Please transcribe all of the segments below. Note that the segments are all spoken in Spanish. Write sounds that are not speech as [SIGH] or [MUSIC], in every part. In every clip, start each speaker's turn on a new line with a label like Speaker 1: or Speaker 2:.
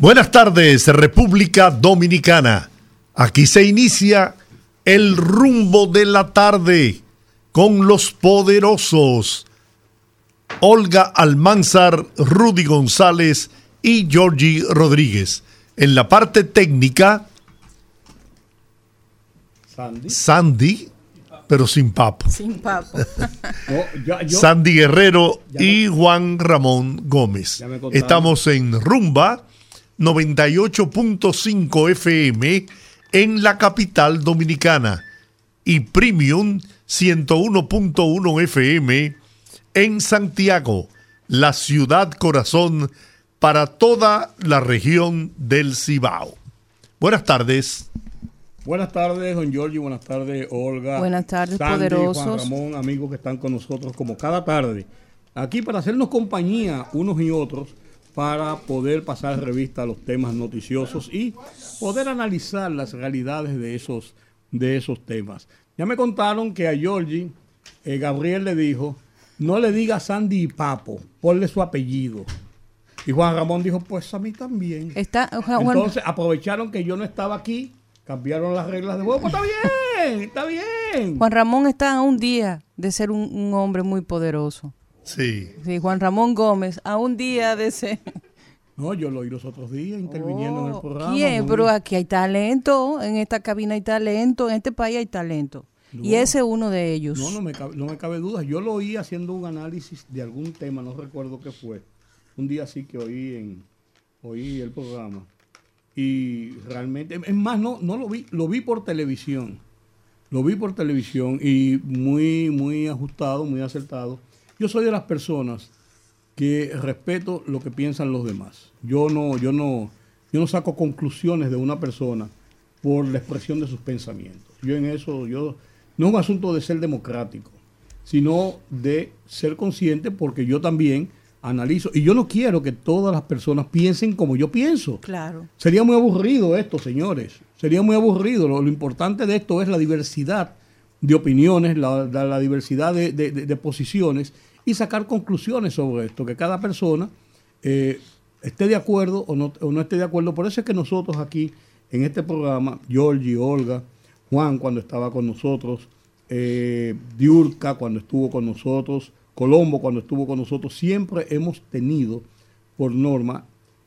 Speaker 1: Buenas tardes, República Dominicana. Aquí se inicia el rumbo de la tarde con los poderosos Olga Almanzar, Rudy González y Georgie Rodríguez. En la parte técnica, Sandy, Sandy pero sin papo. Sin papo. [LAUGHS] Sandy Guerrero y Juan Ramón Gómez. Estamos en Rumba 98.5 FM en la capital dominicana y Premium 101.1 FM en Santiago, la ciudad corazón para toda la región del Cibao. Buenas tardes.
Speaker 2: Buenas tardes, don Giorgio. Buenas tardes, Olga.
Speaker 3: Buenas tardes, poderosos.
Speaker 2: Juan Ramón, amigos que están con nosotros como cada tarde. Aquí para hacernos compañía unos y otros para poder pasar revista a los temas noticiosos y poder analizar las realidades de esos, de esos temas. Ya me contaron que a Georgie eh, Gabriel le dijo, no le diga Sandy y Papo, ponle su apellido. Y Juan Ramón dijo, pues a mí también.
Speaker 3: Está,
Speaker 2: Entonces aprovecharon que yo no estaba aquí, cambiaron las reglas de juego. Pues está bien, está bien.
Speaker 3: Juan Ramón está a un día de ser un hombre muy poderoso.
Speaker 1: Sí.
Speaker 3: Sí, Juan Ramón Gómez, a un día de ese.
Speaker 2: No, yo lo oí los otros días interviniendo en el oh, programa.
Speaker 3: ¿Quién? Pero aquí hay talento, en esta cabina hay talento, en este país hay talento. y ese es uno de ellos.
Speaker 2: No, no me, cabe, no me cabe duda. Yo lo oí haciendo un análisis de algún tema, no recuerdo qué fue. Un día sí que oí en oí el programa. Y realmente, es más, no, no lo vi, lo vi por televisión. Lo vi por televisión y muy, muy ajustado, muy acertado. Yo soy de las personas que respeto lo que piensan los demás. Yo no, yo no, yo no saco conclusiones de una persona por la expresión de sus pensamientos. Yo en eso, yo, no es un asunto de ser democrático, sino de ser consciente porque yo también analizo. Y yo no quiero que todas las personas piensen como yo pienso.
Speaker 3: Claro.
Speaker 2: Sería muy aburrido esto, señores. Sería muy aburrido. Lo, importante de esto es la diversidad de opiniones, la, diversidad de posiciones y sacar conclusiones sobre esto, que cada persona eh, esté de acuerdo o no, o no, esté de acuerdo. Por eso es que nosotros aquí en este programa, Georgie, Olga, Juan cuando estaba con nosotros, eh, Diurca cuando estuvo con nosotros, Colombo cuando estuvo con nosotros, siempre hemos tenido por norma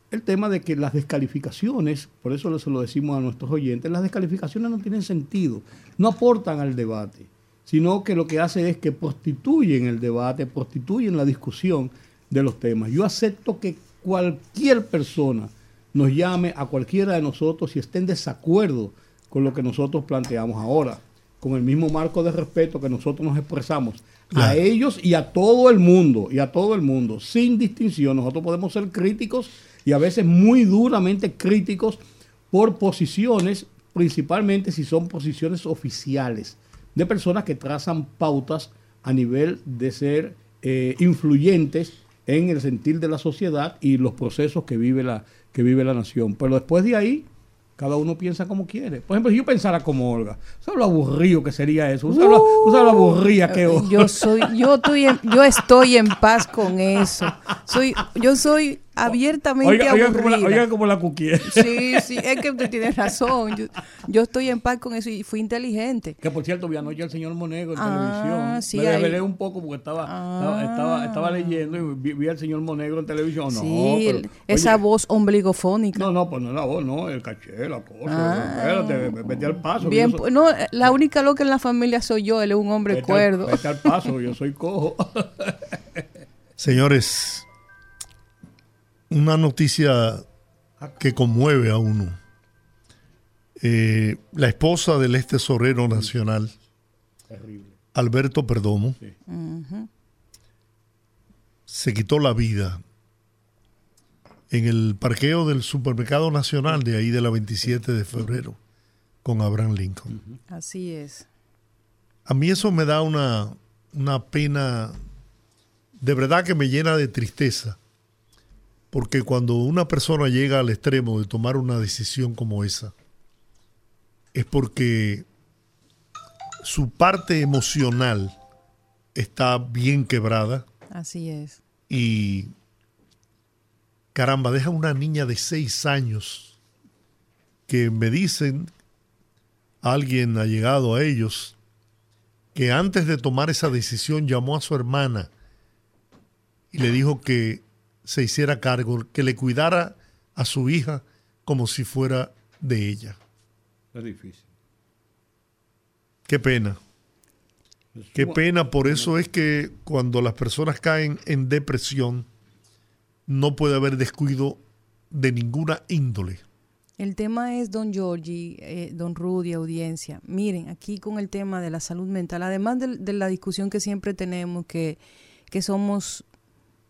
Speaker 2: el tema de que las descalificaciones, por eso se lo decimos a nuestros oyentes, las descalificaciones no tienen sentido, no aportan al debate sino que lo que hace es que prostituyen el debate, prostituyen la discusión de los temas. Yo acepto que cualquier persona nos llame a cualquiera de nosotros y esté en desacuerdo con lo que nosotros planteamos ahora, con el mismo marco de respeto que nosotros nos expresamos a ellos y a todo el mundo, y a todo el mundo, sin distinción. Nosotros podemos ser críticos y a veces muy duramente críticos por posiciones, principalmente si son posiciones oficiales de personas que trazan pautas a nivel de ser eh, influyentes en el sentir de la sociedad y los procesos que vive la, que vive la nación. Pero después de ahí, cada uno piensa como quiere. Por ejemplo, si yo pensara como Olga, ¿sabes lo aburrido que sería eso? ¿Sabes, lo, aburrida que
Speaker 3: Yo soy, yo estoy yo estoy en paz con eso. Soy, yo soy abiertamente
Speaker 2: oiga, oiga, como la, oiga como la
Speaker 3: Sí, sí, es que usted tiene razón. Yo, yo, estoy en paz con eso y fui inteligente.
Speaker 2: Que por cierto, vi anoche al señor Monegro en ah, televisión. Sí, Me desvelé un poco porque estaba, estaba, estaba, ah. leyendo y vi, al señor Monegro en televisión. No,
Speaker 3: sí, esa voz ombligofónica.
Speaker 2: No, no, pues no es la voz, no, el caché, la cosa. Ah. espérate, vete al paso.
Speaker 3: Bien, no, la única loca en la familia soy yo, él es un hombre cuerdo.
Speaker 2: vete al paso, yo soy cojo.
Speaker 1: Señores, una noticia que conmueve a uno. Eh, la esposa del ex tesorero nacional, Alberto Perdomo, se quitó la vida en el parqueo del Supermercado Nacional de ahí de la 27 de febrero con Abraham Lincoln.
Speaker 3: Así es.
Speaker 1: A mí eso me da una, una pena, de verdad que me llena de tristeza, porque cuando una persona llega al extremo de tomar una decisión como esa, es porque su parte emocional está bien quebrada.
Speaker 3: Así es.
Speaker 1: Y caramba, deja una niña de seis años que me dicen, alguien ha llegado a ellos, que antes de tomar esa decisión llamó a su hermana y le dijo que se hiciera cargo, que le cuidara a su hija como si fuera de ella.
Speaker 2: Es difícil.
Speaker 1: Qué pena. Qué pena, por eso es que cuando las personas caen en depresión, no puede haber descuido de ninguna índole.
Speaker 3: El tema es, don Giorgi, eh, don Rudy, audiencia. Miren, aquí con el tema de la salud mental, además de, la discusión que siempre tenemos, que, que somos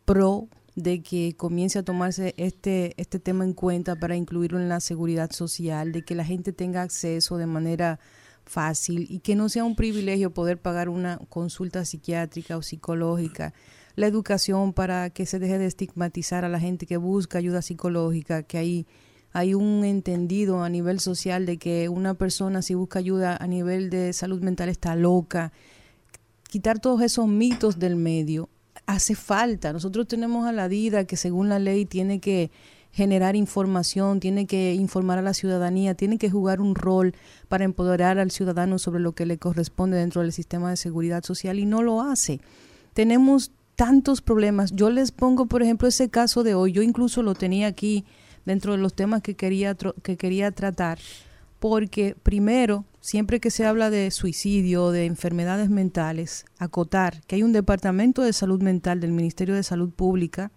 Speaker 3: pro de que comience a tomarse este, este tema en cuenta para incluirlo en la seguridad social, de que la gente tenga acceso de manera fácil y que no sea un privilegio poder pagar una consulta psiquiátrica o psicológica, la educación para que se deje de estigmatizar a la gente que busca ayuda psicológica, que hay, hay un entendido a nivel social de que una persona si busca ayuda a nivel de salud mental está loca, quitar todos esos mitos del medio hace falta. Nosotros tenemos a la DIDA que según la ley tiene que generar información, tiene que informar a la ciudadanía, tiene que jugar un rol para empoderar al ciudadano sobre lo que le corresponde dentro del sistema de seguridad social y no lo hace. Tenemos tantos problemas. Yo les pongo, por ejemplo, ese caso de hoy. Yo incluso lo tenía aquí dentro de los temas que quería, que quería tratar, porque primero, siempre que se habla de suicidio, de enfermedades mentales, acotar que hay un departamento de salud mental del Ministerio de Salud Pública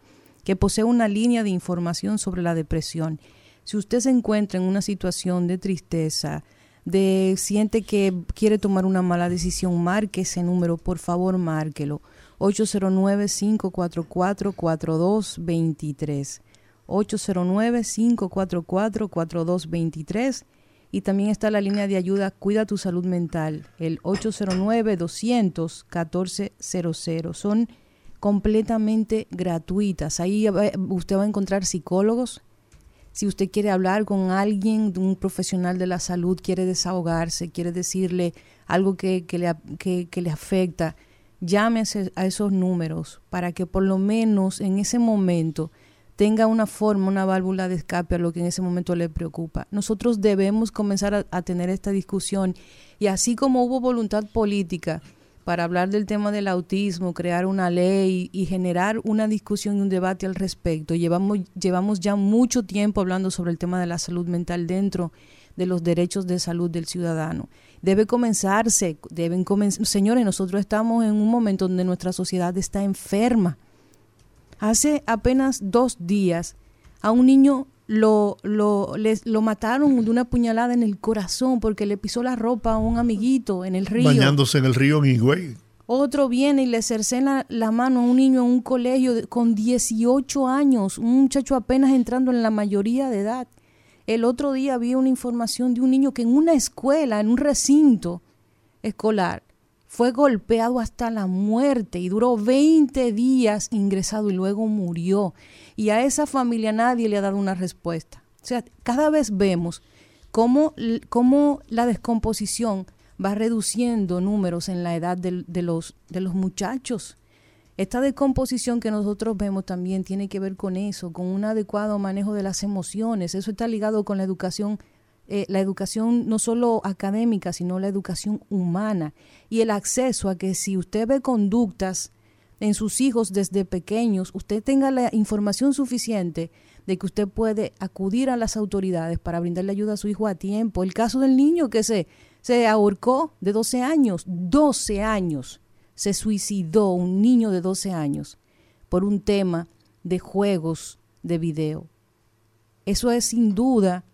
Speaker 3: que posee una línea de información sobre la depresión. Si usted se encuentra en una situación de tristeza, de siente que quiere tomar una mala decisión, marque ese número, por favor, márquelo. 809-544-4223. 809-544-4223. Y también está la línea de ayuda Cuida tu Salud Mental, el 809-200-1400. Son completamente gratuitas. Ahí usted va a encontrar psicólogos. Si usted quiere hablar con alguien, un profesional de la salud, quiere desahogarse, quiere decirle algo que, le, que, le afecta, llame a esos números para que por lo menos en ese momento tenga una forma, una válvula de escape a lo que en ese momento le preocupa. Nosotros debemos comenzar a tener esta discusión y así como hubo voluntad política para hablar del tema del autismo, crear una ley y generar una discusión y un debate al respecto. Llevamos, llevamos ya mucho tiempo hablando sobre el tema de la salud mental dentro de los derechos de salud del ciudadano. Debe comenzarse, deben comenzar, señores, nosotros estamos en un momento donde nuestra sociedad está enferma. Hace apenas dos días a un niño lo, lo, les, lo mataron de una puñalada en el corazón porque le pisó la ropa a un amiguito en el río.
Speaker 1: Bañándose en el río en Higüey.
Speaker 3: Otro viene y le cercena la mano a un niño en un colegio con 18 años, un muchacho apenas entrando en la mayoría de edad. El otro día vi una información de un niño que en una escuela, en un recinto escolar, fue golpeado hasta la muerte y duró 20 días ingresado y luego murió. Y a esa familia nadie le ha dado una respuesta. O sea, cada vez vemos cómo, cómo la descomposición va reduciendo números en la edad de, los, de los muchachos. Esta descomposición que nosotros vemos también tiene que ver con eso, con un adecuado manejo de las emociones. Eso está ligado con la educación eh, la educación no solo académica, sino la educación humana y el acceso a que si usted ve conductas en sus hijos desde pequeños, usted tenga la información suficiente de que usted puede acudir a las autoridades para brindarle ayuda a su hijo a tiempo. El caso del niño que se, se ahorcó de 12 años, 12 años, se suicidó un niño de 12 años por un tema de juegos de video. Eso es sin duda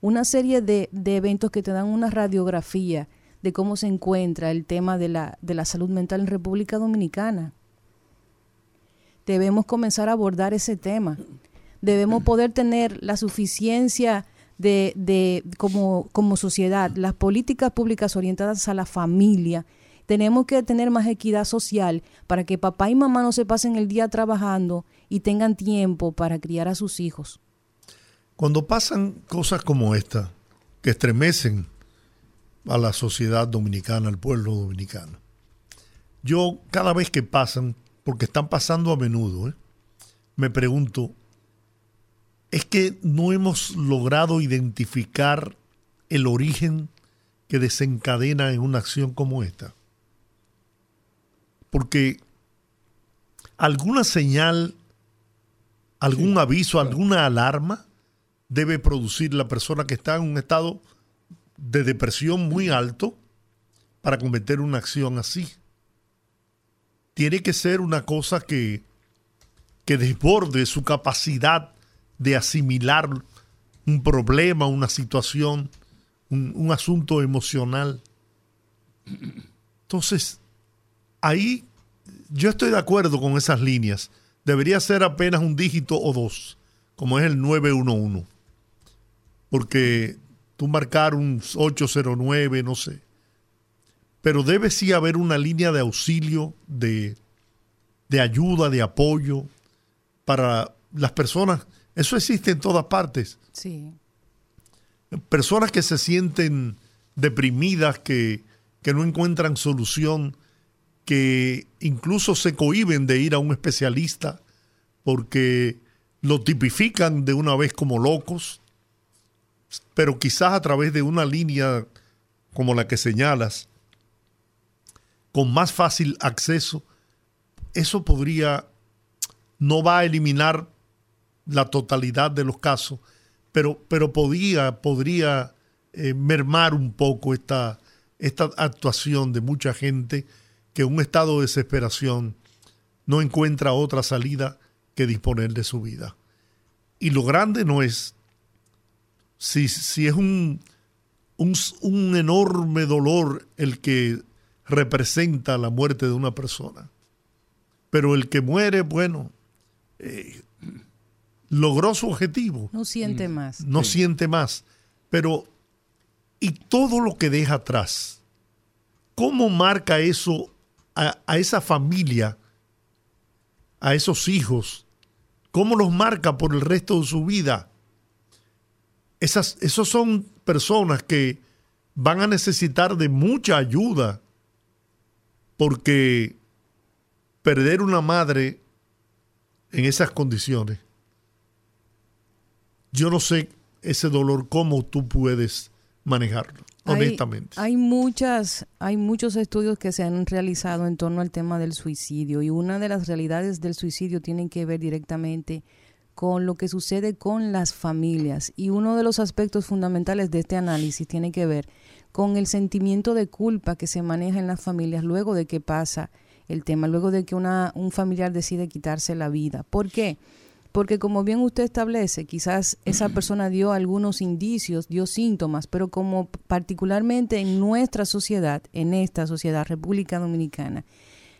Speaker 3: una serie de, eventos que te dan una radiografía de cómo se encuentra el tema de la, de la salud mental en República Dominicana. Debemos comenzar a abordar ese tema. debemos poder tener la suficiencia de, de como, como sociedad, las políticas públicas orientadas a la familia. Tenemos que tener más equidad social para que papá y mamá no se pasen el día trabajando y tengan tiempo para criar a sus hijos.
Speaker 1: Cuando pasan cosas como esta, que estremecen a la sociedad dominicana, al pueblo dominicano, yo cada vez que pasan, porque están pasando a menudo, ¿eh? me pregunto, es que no hemos logrado identificar el origen que desencadena en una acción como esta. Porque alguna señal, algún aviso, alguna alarma debe producir la persona que está en un estado de depresión muy alto para cometer una acción así. Tiene que ser una cosa que, que desborde su capacidad de asimilar un problema, una situación, un, asunto emocional. Entonces, ahí yo estoy de acuerdo con esas líneas. Debería ser apenas un dígito o dos, como es el 911. Porque tú marcar un 809, no sé. Pero debe sí haber una línea de auxilio, de, de ayuda, de apoyo para las personas eso existe en todas partes.
Speaker 3: Sí.
Speaker 1: Personas que se sienten deprimidas, que, no encuentran solución, que incluso se cohiben de ir a un especialista porque lo tipifican de una vez como locos, pero quizás a través de una línea como la que señalas, con más fácil acceso, eso podría, no va a eliminar la totalidad de los casos, pero, pero podía, podría eh, mermar un poco esta, esta actuación de mucha gente que en un estado de desesperación no encuentra otra salida que disponer de su vida. Y lo grande no es si, si es un, un, enorme dolor el que representa la muerte de una persona. Pero el que muere, bueno, eh, logró su objetivo.
Speaker 3: No siente mm. más.
Speaker 1: No siente más. Pero, ¿y todo lo que deja atrás? ¿Cómo marca eso a, esa familia, a esos hijos? ¿Cómo los marca por el resto de su vida? Esas, esos son personas que van a necesitar de mucha ayuda porque perder una madre en esas condiciones yo no sé ese dolor cómo tú puedes manejarlo, honestamente.
Speaker 3: Hay muchas, hay muchos estudios que se han realizado en torno al tema del suicidio y una de las realidades del suicidio tiene que ver directamente con lo que sucede con las familias y uno de los aspectos fundamentales de este análisis tiene que ver con el sentimiento de culpa que se maneja en las familias luego de que pasa el tema, luego de que una, un familiar decide quitarse la vida. ¿Por qué? Porque como bien usted establece, quizás esa persona dio algunos indicios, dio síntomas, pero como particularmente en nuestra sociedad, en esta sociedad, República Dominicana,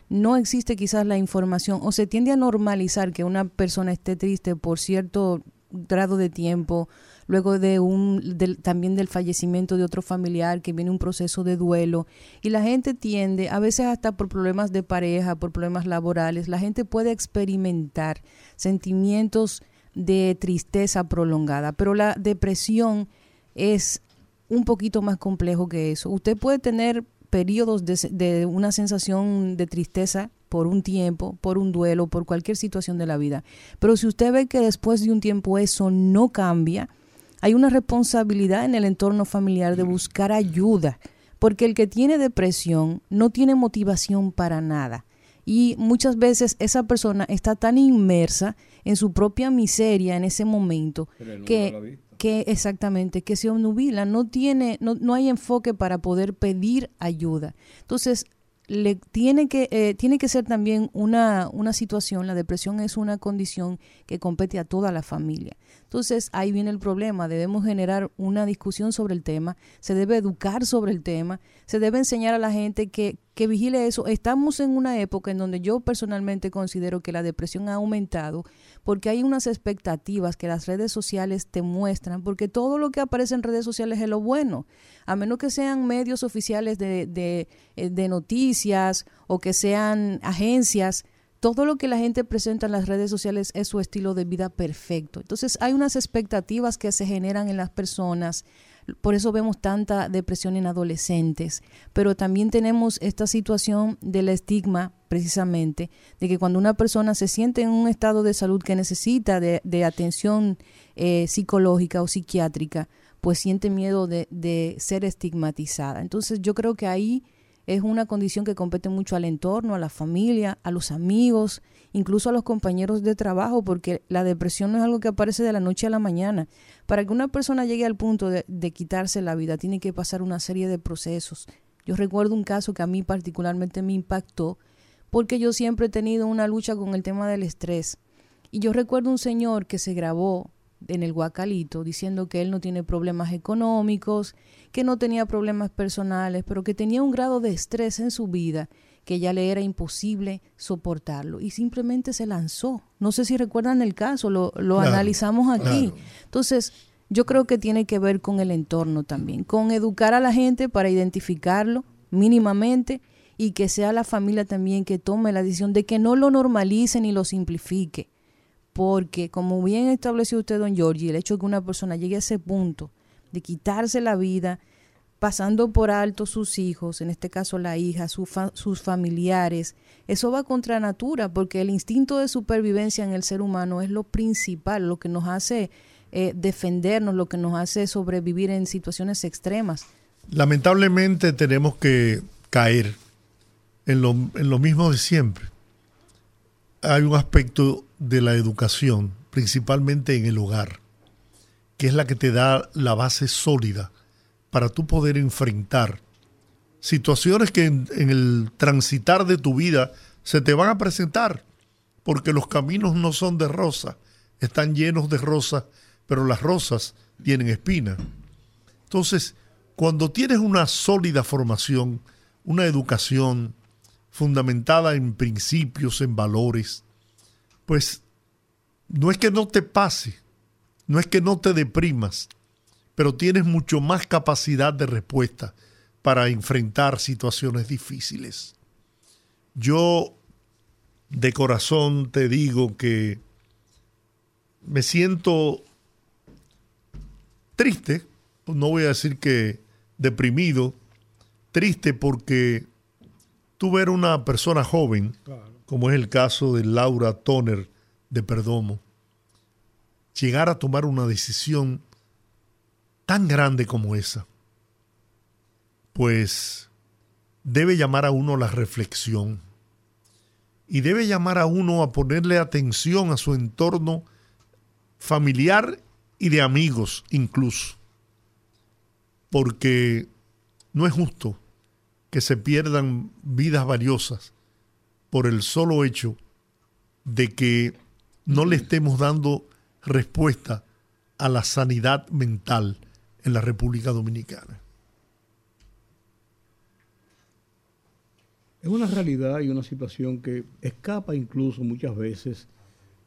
Speaker 3: no existe quizás la información o se tiende a normalizar que una persona esté triste por cierto grado de tiempo, luego de un también del fallecimiento de otro familiar que viene un proceso de duelo y la gente tiende a veces hasta por problemas de pareja, por problemas laborales, la gente puede experimentar sentimientos de tristeza prolongada, pero la depresión es un poquito más complejo que eso. Usted puede tener periodos de, de, una sensación de tristeza por un tiempo, por un duelo, por cualquier situación de la vida. Pero si usted ve que después de un tiempo eso no cambia, hay una responsabilidad en el entorno familiar de buscar ayuda, porque el que tiene depresión no tiene motivación para nada. Y muchas veces esa persona está tan inmersa en su propia miseria en ese momento que, que exactamente, que se obnubila, no tiene, no, no hay enfoque para poder pedir ayuda. Entonces, le tiene que eh, tiene que ser también una, una situación la depresión es una condición que compete a toda la familia Entonces ahí viene el problema, debemos generar una discusión sobre el tema, se debe educar sobre el tema, se debe enseñar a la gente que, que vigile eso. Estamos en una época en donde yo personalmente considero que la depresión ha aumentado porque hay unas expectativas que las redes sociales te muestran, porque todo lo que aparece en redes sociales es lo bueno, a menos que sean medios oficiales de, de, eh, de noticias o que sean agencias todo lo que la gente presenta en las redes sociales es su estilo de vida perfecto. Entonces hay unas expectativas que se generan en las personas, por eso vemos tanta depresión en adolescentes, pero también tenemos esta situación del estigma precisamente, de que cuando una persona se siente en un estado de salud que necesita de, atención eh, psicológica o psiquiátrica, pues siente miedo de, de ser estigmatizada. Entonces yo creo que ahí es una condición que compete mucho al entorno, a la familia, a los amigos, incluso a los compañeros de trabajo, porque la depresión no es algo que aparece de la noche a la mañana. Para que una persona llegue al punto de, quitarse la vida, tiene que pasar una serie de procesos. Yo recuerdo un caso que a mí particularmente me impactó, porque yo siempre he tenido una lucha con el tema del estrés. Y yo recuerdo un señor que se grabó en el Guacalito diciendo que él no tiene problemas económicos, que no tenía problemas personales, pero que tenía un grado de estrés en su vida que ya le era imposible soportarlo y simplemente se lanzó. No sé si recuerdan el caso, lo, lo analizamos aquí. Entonces, yo creo que tiene que ver con el entorno también, con educar a la gente para identificarlo mínimamente y que sea la familia también que tome la decisión de que no lo normalice ni lo simplifique porque como bien estableció usted, don Giorgi, el hecho de que una persona llegue a ese punto de quitarse la vida, pasando por alto sus hijos, en este caso la hija, sus familiares, eso va contra natura, porque el instinto de supervivencia en el ser humano es lo principal, lo que nos hace eh, defendernos, lo que nos hace sobrevivir en situaciones extremas.
Speaker 1: Lamentablemente tenemos que caer en lo, en lo mismo de siempre. Hay un aspecto de la educación, principalmente en el hogar, que es la que te da la base sólida para tú poder enfrentar situaciones que en, el transitar de tu vida se te van a presentar, porque los caminos no son de rosa, están llenos de rosas, pero las rosas tienen espinas. Entonces, cuando tienes una sólida formación, una educación fundamentada en principios, en valores, pues no es que no te pase, no es que no te deprimas, pero tienes mucho más capacidad de respuesta para enfrentar situaciones difíciles. Yo de corazón te digo que me siento triste, no voy a decir que deprimido, triste porque tú ver una persona joven, como es el caso de Laura Toner de Perdomo, llegar a tomar una decisión tan grande como esa, pues debe llamar a uno la reflexión y debe llamar a uno a ponerle atención a su entorno familiar y de amigos incluso, porque no es justo que se pierdan vidas valiosas por el solo hecho de que no le estemos dando respuesta a la sanidad mental en la República Dominicana.
Speaker 2: Es una realidad y una situación que escapa incluso muchas veces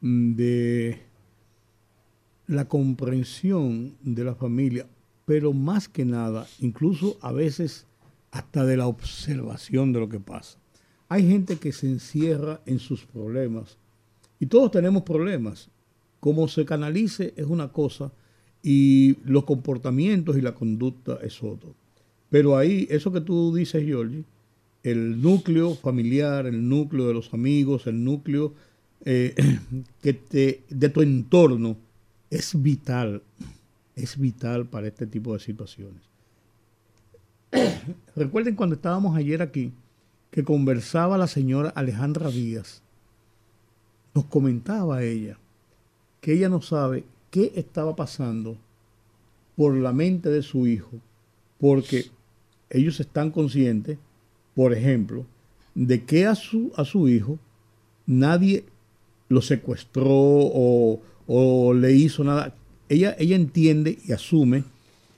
Speaker 2: mm, de la comprensión de la familia, pero más que nada, incluso a veces hasta de la observación de lo que pasa. Hay gente que se encierra en sus problemas y todos tenemos problemas. Cómo se canalice es una cosa y los comportamientos y la conducta es otro. Pero ahí, eso que tú dices, Giorgi, el núcleo familiar, el núcleo de los amigos, el núcleo eh, [CLEARS THROAT] que te, de tu entorno es vital, es vital para este tipo de situaciones. [COUGHS] Recuerden cuando estábamos ayer aquí, que conversaba la señora Alejandra Díaz, nos comentaba ella que ella no sabe qué estaba pasando por la mente de su hijo, porque ellos están conscientes, por ejemplo, de que a su, a su hijo nadie lo secuestró o, o le hizo nada. ella, ella entiende y asume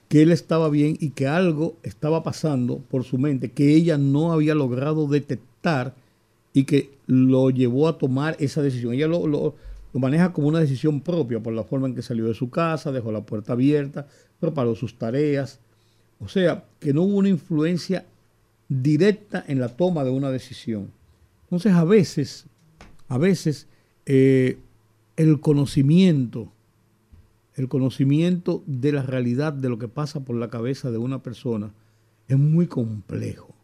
Speaker 2: que él estaba bien y que algo estaba pasando por su mente que ella no había logrado detectar y que lo llevó a tomar esa decisión. Ella lo, lo, maneja como una decisión propia por la forma en que salió de su casa, dejó la puerta abierta, preparó sus tareas. O sea, que no hubo una influencia directa en la toma de una decisión. Entonces, a veces, a veces, eh, el conocimiento el conocimiento de la realidad de lo que pasa por la cabeza de una persona es muy complejo.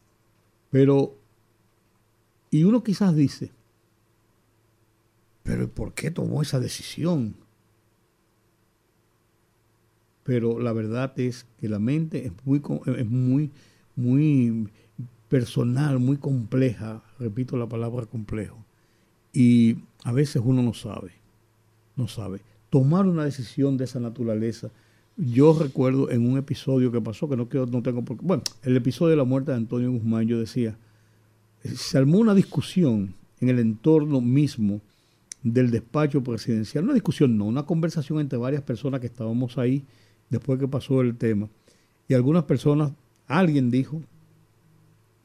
Speaker 2: Pero, y uno quizás dice, pero ¿por qué tomó esa decisión? Pero la verdad es que la mente es muy, es muy, muy personal, muy compleja, repito la palabra complejo, y a veces uno no sabe, no sabe tomar una decisión de esa naturaleza. Yo recuerdo en un episodio que pasó, que no, quiero, no tengo por qué, bueno, el episodio de la muerte de Antonio Guzmán, yo decía, se armó una discusión en el entorno mismo del despacho presidencial, una discusión no, una conversación entre varias personas que estábamos ahí después que pasó el tema. Y algunas personas, alguien dijo,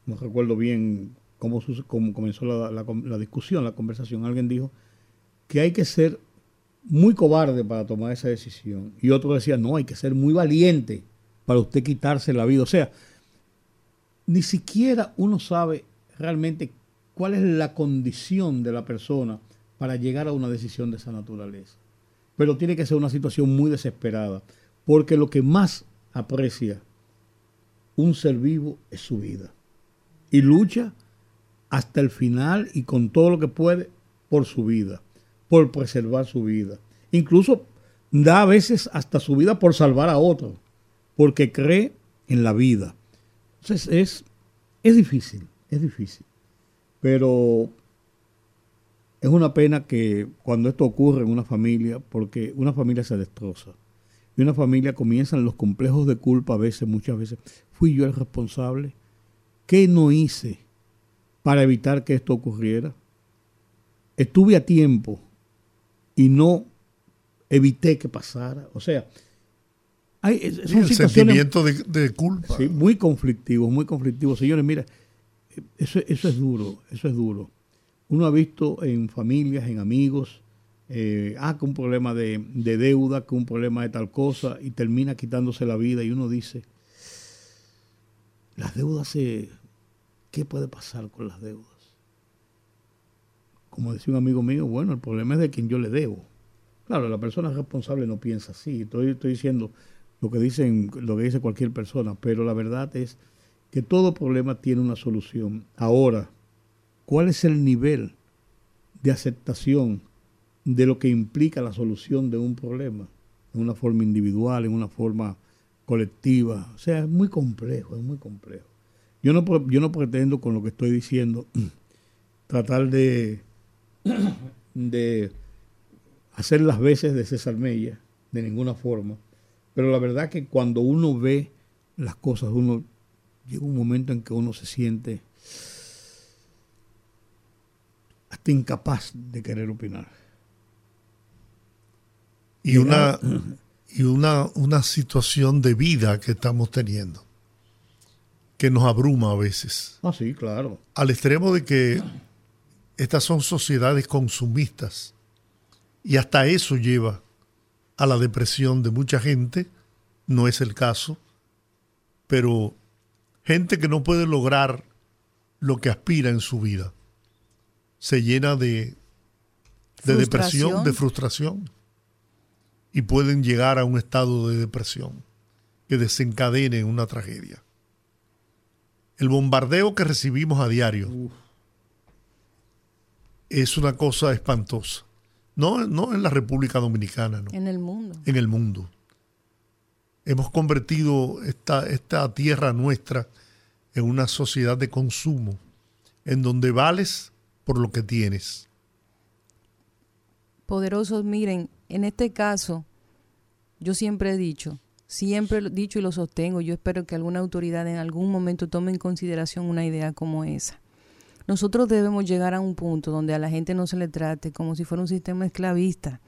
Speaker 2: no recuerdo bien cómo, cómo comenzó la, la discusión, la conversación, alguien dijo que hay que ser muy cobarde para tomar esa decisión. Y otro decía, no, hay que ser muy valiente para usted quitarse la vida. O sea, ni siquiera uno sabe realmente cuál es la condición de la persona para llegar a una decisión de esa naturaleza. Pero tiene que ser una situación muy desesperada, porque lo que más aprecia un ser vivo es su vida. Y lucha hasta el final y con todo lo que puede por su vida por preservar su vida. Incluso da a veces hasta su vida por salvar a otro, porque cree en la vida. Entonces es, es difícil, es difícil. Pero es una pena que cuando esto ocurre en una familia, porque una familia se destroza. Y una familia comienzan los complejos de culpa a veces, muchas veces. ¿Fui yo el responsable? ¿Qué no hice para evitar que esto ocurriera? Estuve a tiempo y no evité que pasara. O sea, hay
Speaker 1: son sentimiento de, culpa.
Speaker 2: Sí, muy conflictivo, muy conflictivo. Señores, mira, eso, eso es duro, eso es duro. Uno ha visto en familias, en amigos, eh, ah, que un problema de, de, deuda, que un problema de tal cosa, y termina quitándose la vida y uno dice, las deudas se... ¿Qué puede pasar con las deudas? Como decía un amigo mío, bueno, el problema es de quien yo le debo. Claro, la persona responsable no piensa así. Estoy, estoy diciendo lo que, dicen, lo que dice cualquier persona, pero la verdad es que todo problema tiene una solución. Ahora, ¿cuál es el nivel de aceptación de lo que implica la solución de un problema? En una forma individual, en una forma colectiva. O sea, es muy complejo, es muy complejo. Yo no, yo no pretendo con lo que estoy diciendo [CLEARS THROAT] tratar de [COUGHS] de hacer las veces de César Mella, de ninguna forma. Pero la verdad que cuando uno ve las cosas, uno llega un momento en que uno se siente hasta incapaz de querer opinar.
Speaker 1: Y una, y una, una situación de vida que estamos teniendo, que nos abruma a veces.
Speaker 2: Ah, sí, claro.
Speaker 1: Al extremo de que estas son sociedades consumistas. Y hasta eso lleva a la depresión de mucha gente, no es el caso, pero gente que no puede lograr lo que aspira en su vida, se llena de, de depresión, de frustración, y pueden llegar a un estado de depresión que desencadene una tragedia. El bombardeo que recibimos a diario, es una cosa espantosa. No, no en la República Dominicana, no.
Speaker 3: En el mundo.
Speaker 1: En el mundo. Hemos convertido esta, esta tierra nuestra en una sociedad de consumo, en donde vales por lo que tienes.
Speaker 3: Poderosos, miren, en este caso, yo siempre he dicho, siempre he dicho y lo sostengo, yo espero que alguna autoridad en algún momento tome en consideración una idea como esa. Nosotros debemos llegar a un punto donde a la gente no se le trate como si fuera un sistema esclavista.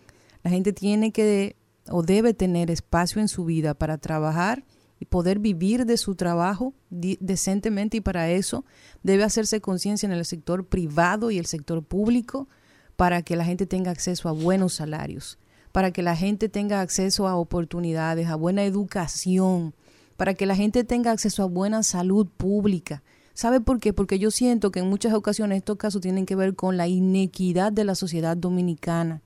Speaker 3: La gente tiene que o debe tener espacio en su vida para trabajar y poder vivir de su trabajo decentemente y para eso debe hacerse conciencia en el sector privado y el sector público para que la gente tenga acceso a buenos salarios, para que la gente tenga acceso a oportunidades, a buena educación, para que la gente tenga acceso a buena salud pública. ¿Sabe por qué? Porque yo siento que en muchas ocasiones estos casos tienen que ver con la inequidad de la sociedad dominicana.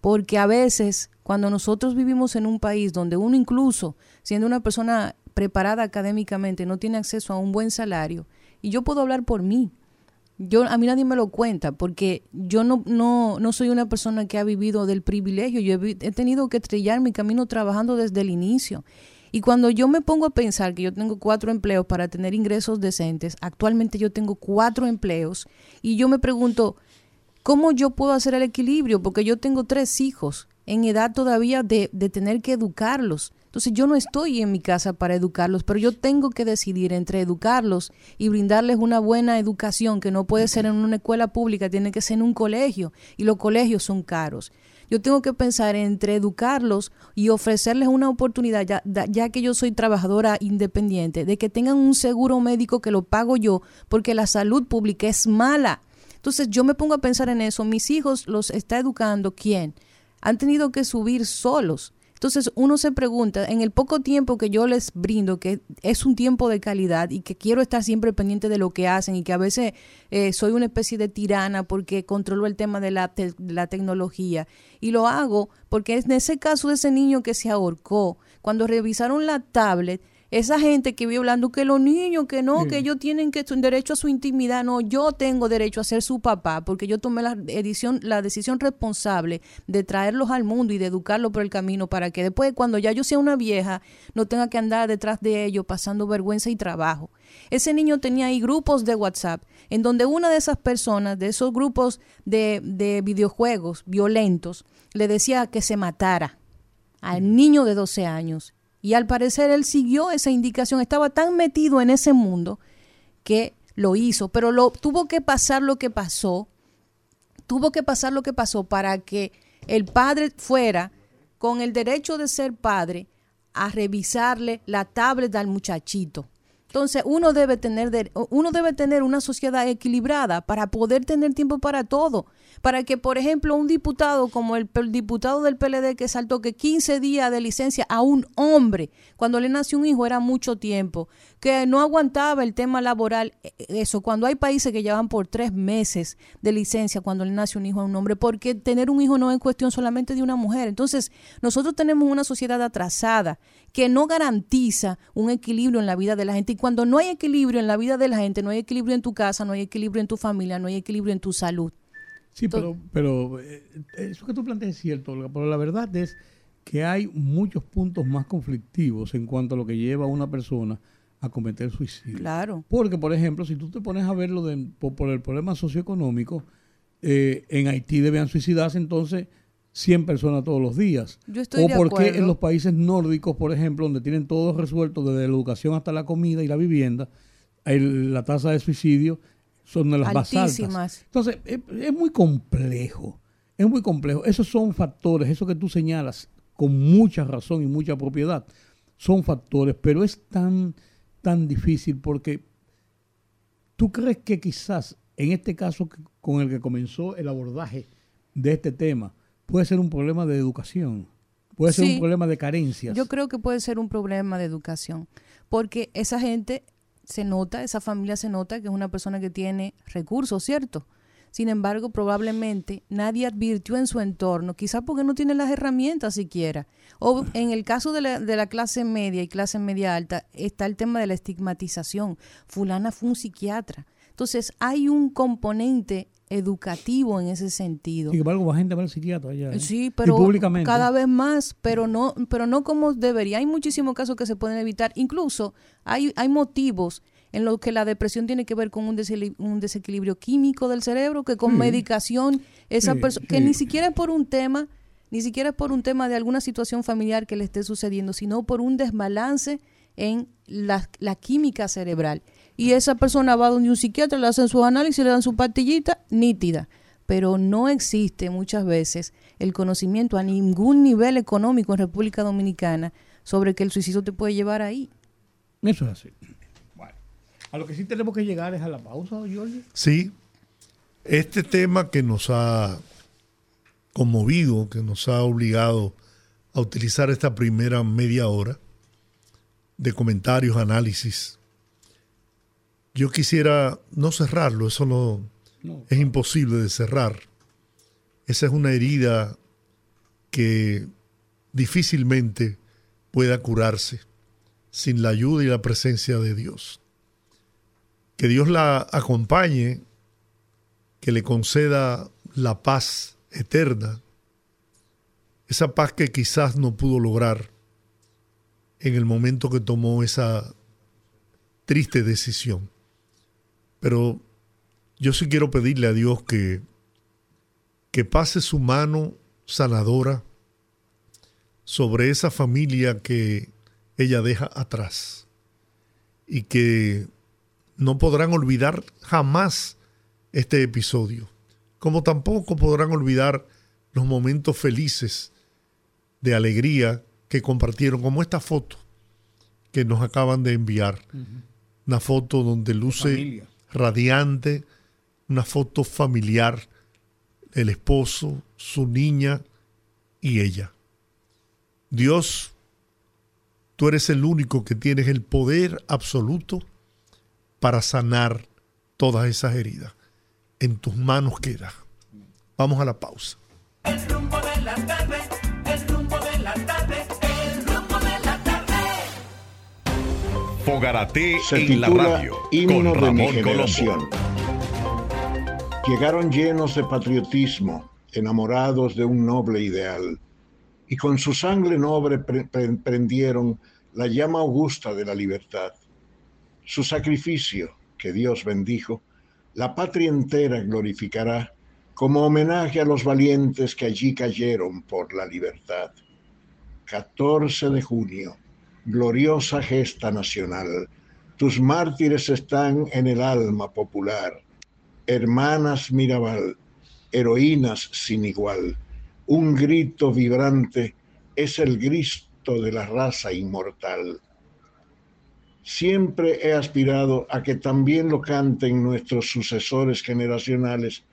Speaker 3: Porque a veces, cuando nosotros vivimos en un país donde uno incluso, siendo una persona preparada académicamente, no tiene acceso a un buen salario, y yo puedo hablar por mí, yo a mí nadie me lo cuenta porque yo no no no soy una persona que ha vivido del privilegio yo he, he, tenido que estrellar mi camino trabajando desde el inicio y cuando yo me pongo a pensar que yo tengo cuatro empleos para tener ingresos decentes actualmente yo tengo cuatro empleos y yo me pregunto cómo yo puedo hacer el equilibrio porque yo tengo tres hijos en edad todavía de, de tener que educarlos. Entonces yo no estoy en mi casa para educarlos, pero yo tengo que decidir entre educarlos y brindarles una buena educación, que no puede ser en una escuela pública, tiene que ser en un colegio, y los colegios son caros. Yo tengo que pensar entre educarlos y ofrecerles una oportunidad, ya, ya que yo soy trabajadora independiente, de que tengan un seguro médico que lo pago yo, porque la salud pública es mala. Entonces yo me pongo a pensar en eso. Mis hijos los está educando quién? Han tenido que subir solos entonces uno se pregunta, en el poco tiempo que yo les brindo, que es un tiempo de calidad y que quiero estar siempre pendiente de lo que hacen y que a veces eh, soy una especie de tirana porque controlo el tema de la, la tecnología y lo hago porque en ese caso de ese niño que se ahorcó, cuando revisaron la tablet, esa gente que vive hablando que los niños, que no, que ellos tienen que derecho a su intimidad, no, yo tengo derecho a ser su papá, porque yo tomé la, edición, la decisión responsable de traerlos al mundo y de educarlos por el camino para que después, cuando ya yo sea una vieja, no tenga que andar detrás de ellos pasando vergüenza y trabajo. Ese niño tenía ahí grupos de WhatsApp, en donde una de esas personas, de esos grupos de, de videojuegos violentos, le decía que se matara al niño de 12 años y al parecer él siguió esa indicación, estaba tan metido en ese mundo que lo hizo, pero tuvo que pasar lo que pasó, tuvo que pasar lo que pasó para que el padre fuera con el derecho de ser padre a revisarle la tablet al muchachito. Entonces, uno debe tener uno debe tener una sociedad equilibrada para poder tener tiempo para todo para que, por ejemplo, un diputado como el, diputado del PLD que saltó que 15 días de licencia a un hombre cuando le nació un hijo era mucho tiempo, que no aguantaba el tema laboral, e, e, eso, cuando hay países que llevan por tres meses de licencia cuando le nace un hijo a un hombre, porque tener un hijo no es cuestión solamente de una mujer. Entonces, nosotros tenemos una sociedad atrasada que no garantiza un equilibrio en la vida de la gente. Y cuando no hay equilibrio en la vida de la gente, no hay equilibrio en tu casa, no hay equilibrio en tu familia, no hay equilibrio en tu salud.
Speaker 2: Sí, pero, pero eh, eso que tú planteas es cierto, Olga, pero la verdad es que hay muchos puntos más conflictivos en cuanto a lo que lleva a una persona a cometer suicidio.
Speaker 3: Claro.
Speaker 2: Porque, por ejemplo, si tú te pones a verlo de, por, el problema socioeconómico, eh, en Haití debían suicidarse entonces 100 personas todos los días.
Speaker 3: Yo estoy
Speaker 2: o porque en los países nórdicos, por ejemplo, donde tienen todo resuelto, desde la educación hasta la comida y la vivienda, la tasa de suicidio son de las más altas. Entonces, es, muy complejo, es muy complejo. Esos son factores, eso que tú señalas con mucha razón y mucha propiedad, son factores, pero es tan, tan difícil porque tú crees que quizás en este caso con el que comenzó el abordaje de este tema, puede ser un problema de educación. Puede ser un problema de carencias.
Speaker 3: Yo creo que puede ser un problema de educación, porque esa gente se nota, esa familia se nota que es una persona que tiene recursos, ¿cierto? Sin embargo, probablemente nadie advirtió en su entorno, quizás porque no tiene las herramientas siquiera. O en el caso de la, de la clase media y clase media alta, está el tema de la estigmatización. Fulana fue un psiquiatra. Entonces, hay un componente educativo en ese sentido.
Speaker 2: Sin embargo, va gente va al psiquiatra allá. ¿eh?
Speaker 3: Sí, pero cada vez más, pero no, pero no como debería. Hay muchísimos casos que se pueden evitar. Incluso hay, hay motivos en los que la depresión tiene que ver con un, un desequilibrio químico del cerebro, que con medicación, esa persona, que ni siquiera es por un tema, ni siquiera es por un tema de alguna situación familiar que le esté sucediendo, sino por un desbalance en la, la química cerebral y esa persona va donde un psiquiatra, le hacen sus análisis, le dan su pastillita nítida. pero no existe muchas veces el conocimiento a ningún nivel económico en República Dominicana sobre que el suicidio te puede llevar ahí.
Speaker 2: Eso es así. Bueno, a lo que sí tenemos que llegar es a la pausa, Jorge.
Speaker 1: Sí, este tema que nos ha conmovido, que nos ha obligado a utilizar esta primera media hora de comentarios, análisis, yo quisiera no cerrarlo, eso no, es imposible de cerrar. Esa es una herida que difícilmente pueda curarse sin la ayuda y la presencia de Dios. Que Dios la acompañe, que le conceda la paz eterna, esa paz que quizás no pudo lograr en el momento que tomó esa triste decisión. Pero yo sí quiero pedirle a Dios que, que pase su mano sanadora sobre esa familia que ella deja atrás y que no podrán olvidar jamás este episodio, como tampoco podrán olvidar los momentos felices de alegría que compartieron, como esta foto que nos acaban de enviar, una foto donde luce radiante, una foto familiar, el esposo, su niña y ella. Dios, tú eres el único que tienes el poder absoluto para sanar todas esas heridas. En tus manos queda. Vamos a la pausa. El rumbo de la tarde,
Speaker 4: Fogarate en la radio con Ramón Colombo.
Speaker 5: Llegaron llenos de patriotismo, enamorados de un noble ideal, y con su sangre noble prendieron la llama augusta de la libertad. Su sacrificio, que Dios bendijo, la patria entera glorificará como homenaje a los valientes que allí cayeron por la libertad. 14 de junio, gloriosa gesta nacional, tus mártires están en el alma popular hermanas Mirabal, heroínas sin igual. Un grito vibrante es el grito de la raza inmortal. Siempre he aspirado a que también lo canten nuestros sucesores generacionales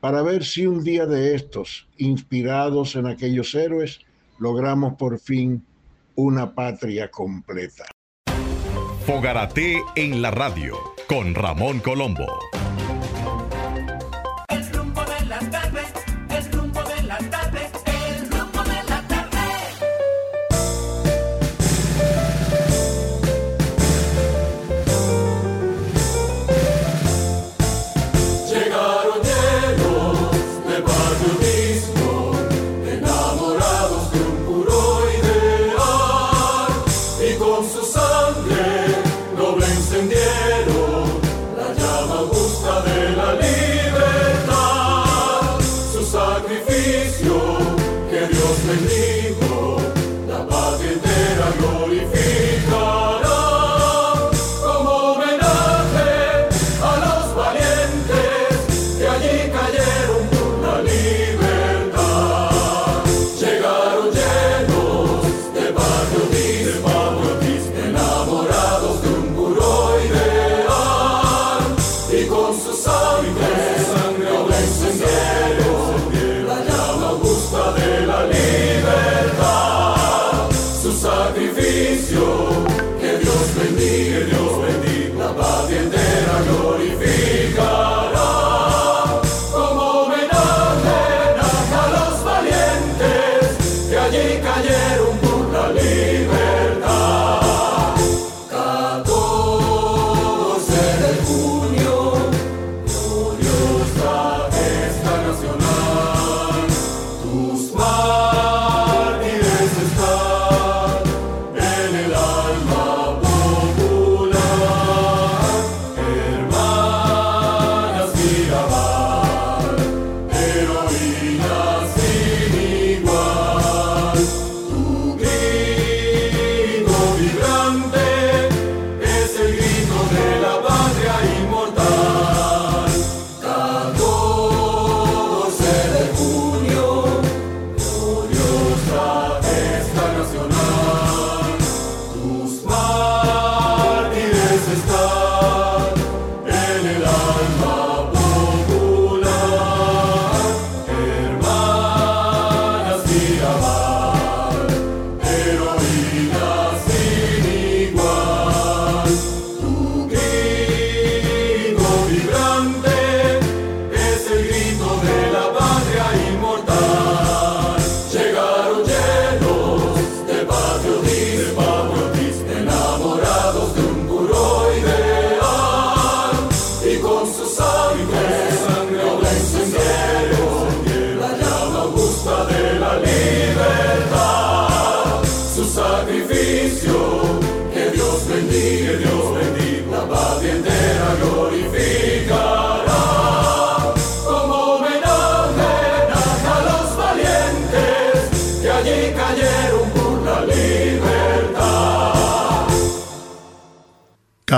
Speaker 5: para ver si un día de estos, inspirados en aquellos héroes, logramos por fin una patria completa.
Speaker 4: Fogarate en la radio con Ramón Colombo.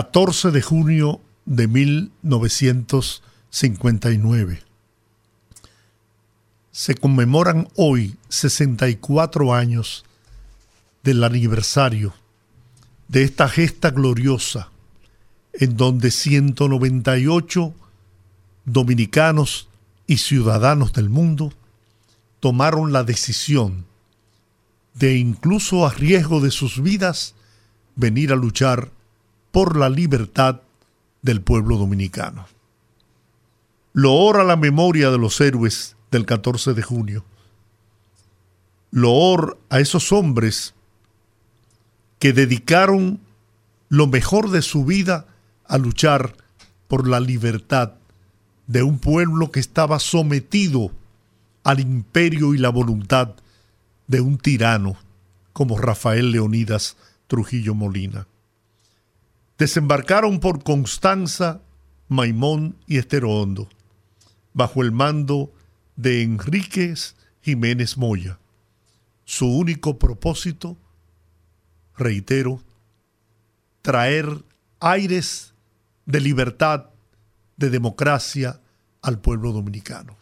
Speaker 1: 14 de junio de 1959. Se conmemoran hoy 64 años del aniversario de esta gesta gloriosa en donde 198 dominicanos y ciudadanos del mundo tomaron la decisión de incluso a riesgo de sus vidas venir a luchar por la libertad del pueblo dominicano. Loor a la memoria de los héroes del 14 de junio. Loor a esos hombres que dedicaron lo mejor de su vida a luchar por la libertad de un pueblo que estaba sometido al imperio y la voluntad de un tirano como Rafael Leonidas Trujillo Molina. Desembarcaron por Constanza, Maimón y Estero Hondo, bajo el mando de Enríquez Jiménez Moya. Su único propósito, reitero, traer aires de libertad, de democracia al pueblo dominicano.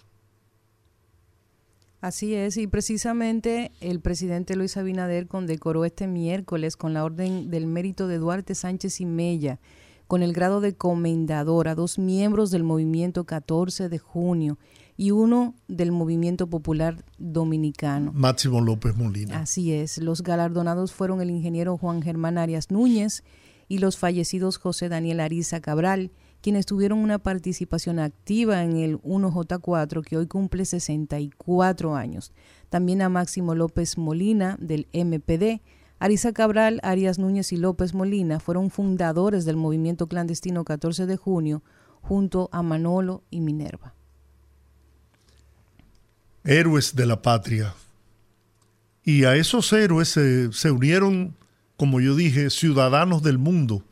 Speaker 3: Así es, y precisamente el presidente Luis Abinader condecoró este miércoles con la Orden del Mérito de Duarte Sánchez y Mella, con el grado de comendador a dos miembros del movimiento 14 de junio y uno del movimiento popular dominicano.
Speaker 1: Máximo López Molina.
Speaker 3: Así es, los galardonados fueron el ingeniero Juan Germán Arias Núñez y los fallecidos José Daniel Ariza Cabral, quienes tuvieron una participación activa en el 1J4 que hoy cumple 64 años. También a Máximo López Molina del MPD. Ariza Cabral, Arias Núñez y López Molina fueron fundadores del movimiento clandestino 14 de junio junto a Manolo y Minerva.
Speaker 1: Héroes de la patria. Y a esos héroes se, se unieron como yo dije, ciudadanos del mundo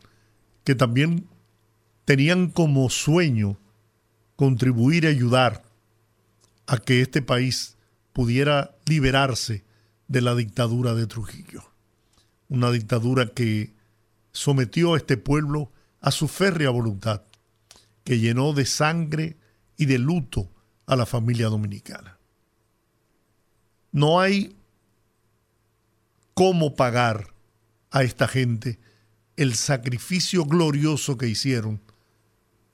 Speaker 1: que también tenían como sueño contribuir y ayudar a que este país pudiera liberarse de la dictadura de Trujillo. Una dictadura que sometió a este pueblo a su férrea voluntad, que llenó de sangre y de luto a la familia dominicana. No hay cómo pagar a esta gente el sacrificio glorioso que hicieron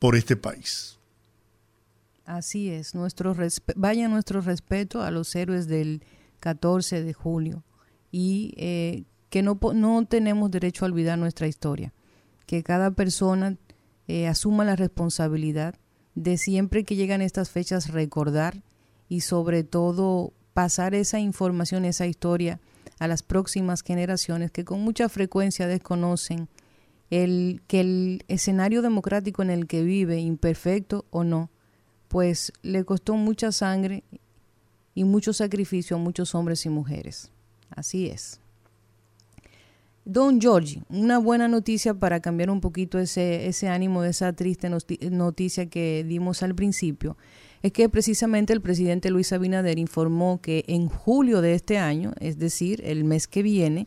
Speaker 1: por este país.
Speaker 3: Así es, nuestro vaya nuestro respeto a los héroes del 14 de julio y eh, que no, no tenemos derecho a olvidar nuestra historia, que cada persona eh, asuma la responsabilidad de siempre que llegan estas fechas recordar y sobre todo pasar esa información, esa historia a las próximas generaciones que con mucha frecuencia desconocen el que el escenario democrático en el que vive, imperfecto o no, pues le costó mucha sangre y mucho sacrificio a muchos hombres y mujeres. Así es. Don Georgie, una buena noticia para cambiar un poquito ese, ese ánimo de esa triste noticia que dimos al principio es que precisamente el presidente Luis Abinader informó que en julio de este año, es decir, el mes que viene,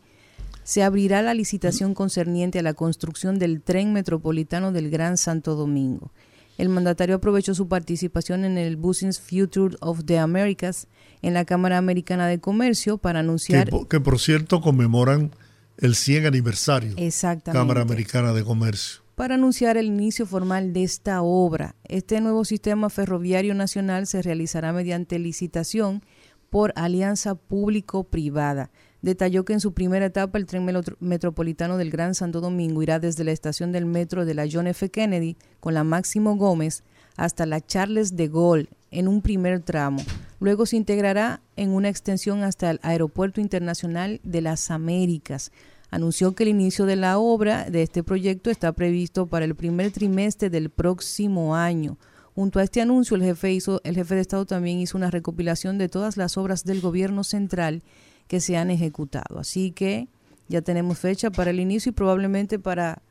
Speaker 3: se abrirá la licitación concerniente a la construcción del tren metropolitano del Gran Santo Domingo. El mandatario aprovechó su participación en el Business Future of the Americas en la Cámara Americana de Comercio para anunciar...
Speaker 1: Que, que por cierto conmemoran el 100 aniversario.
Speaker 3: Exactamente.
Speaker 1: Cámara Americana de Comercio
Speaker 3: para anunciar el inicio formal de esta obra. Este nuevo sistema ferroviario nacional se realizará mediante licitación por alianza público-privada. Detalló que en su primera etapa el tren metropolitano del Gran Santo Domingo irá desde la estación del metro de la John F. Kennedy con la Máximo Gómez hasta la Charles de Gaulle en un primer tramo. Luego se integrará en una extensión hasta el Aeropuerto Internacional de las Américas anunció que el inicio de la obra de este proyecto está previsto para el primer trimestre del próximo año. Junto a este anuncio, el jefe, hizo, el jefe de Estado también hizo una recopilación de todas las obras del gobierno central que se han ejecutado. Así que ya tenemos fecha para el inicio y probablemente para,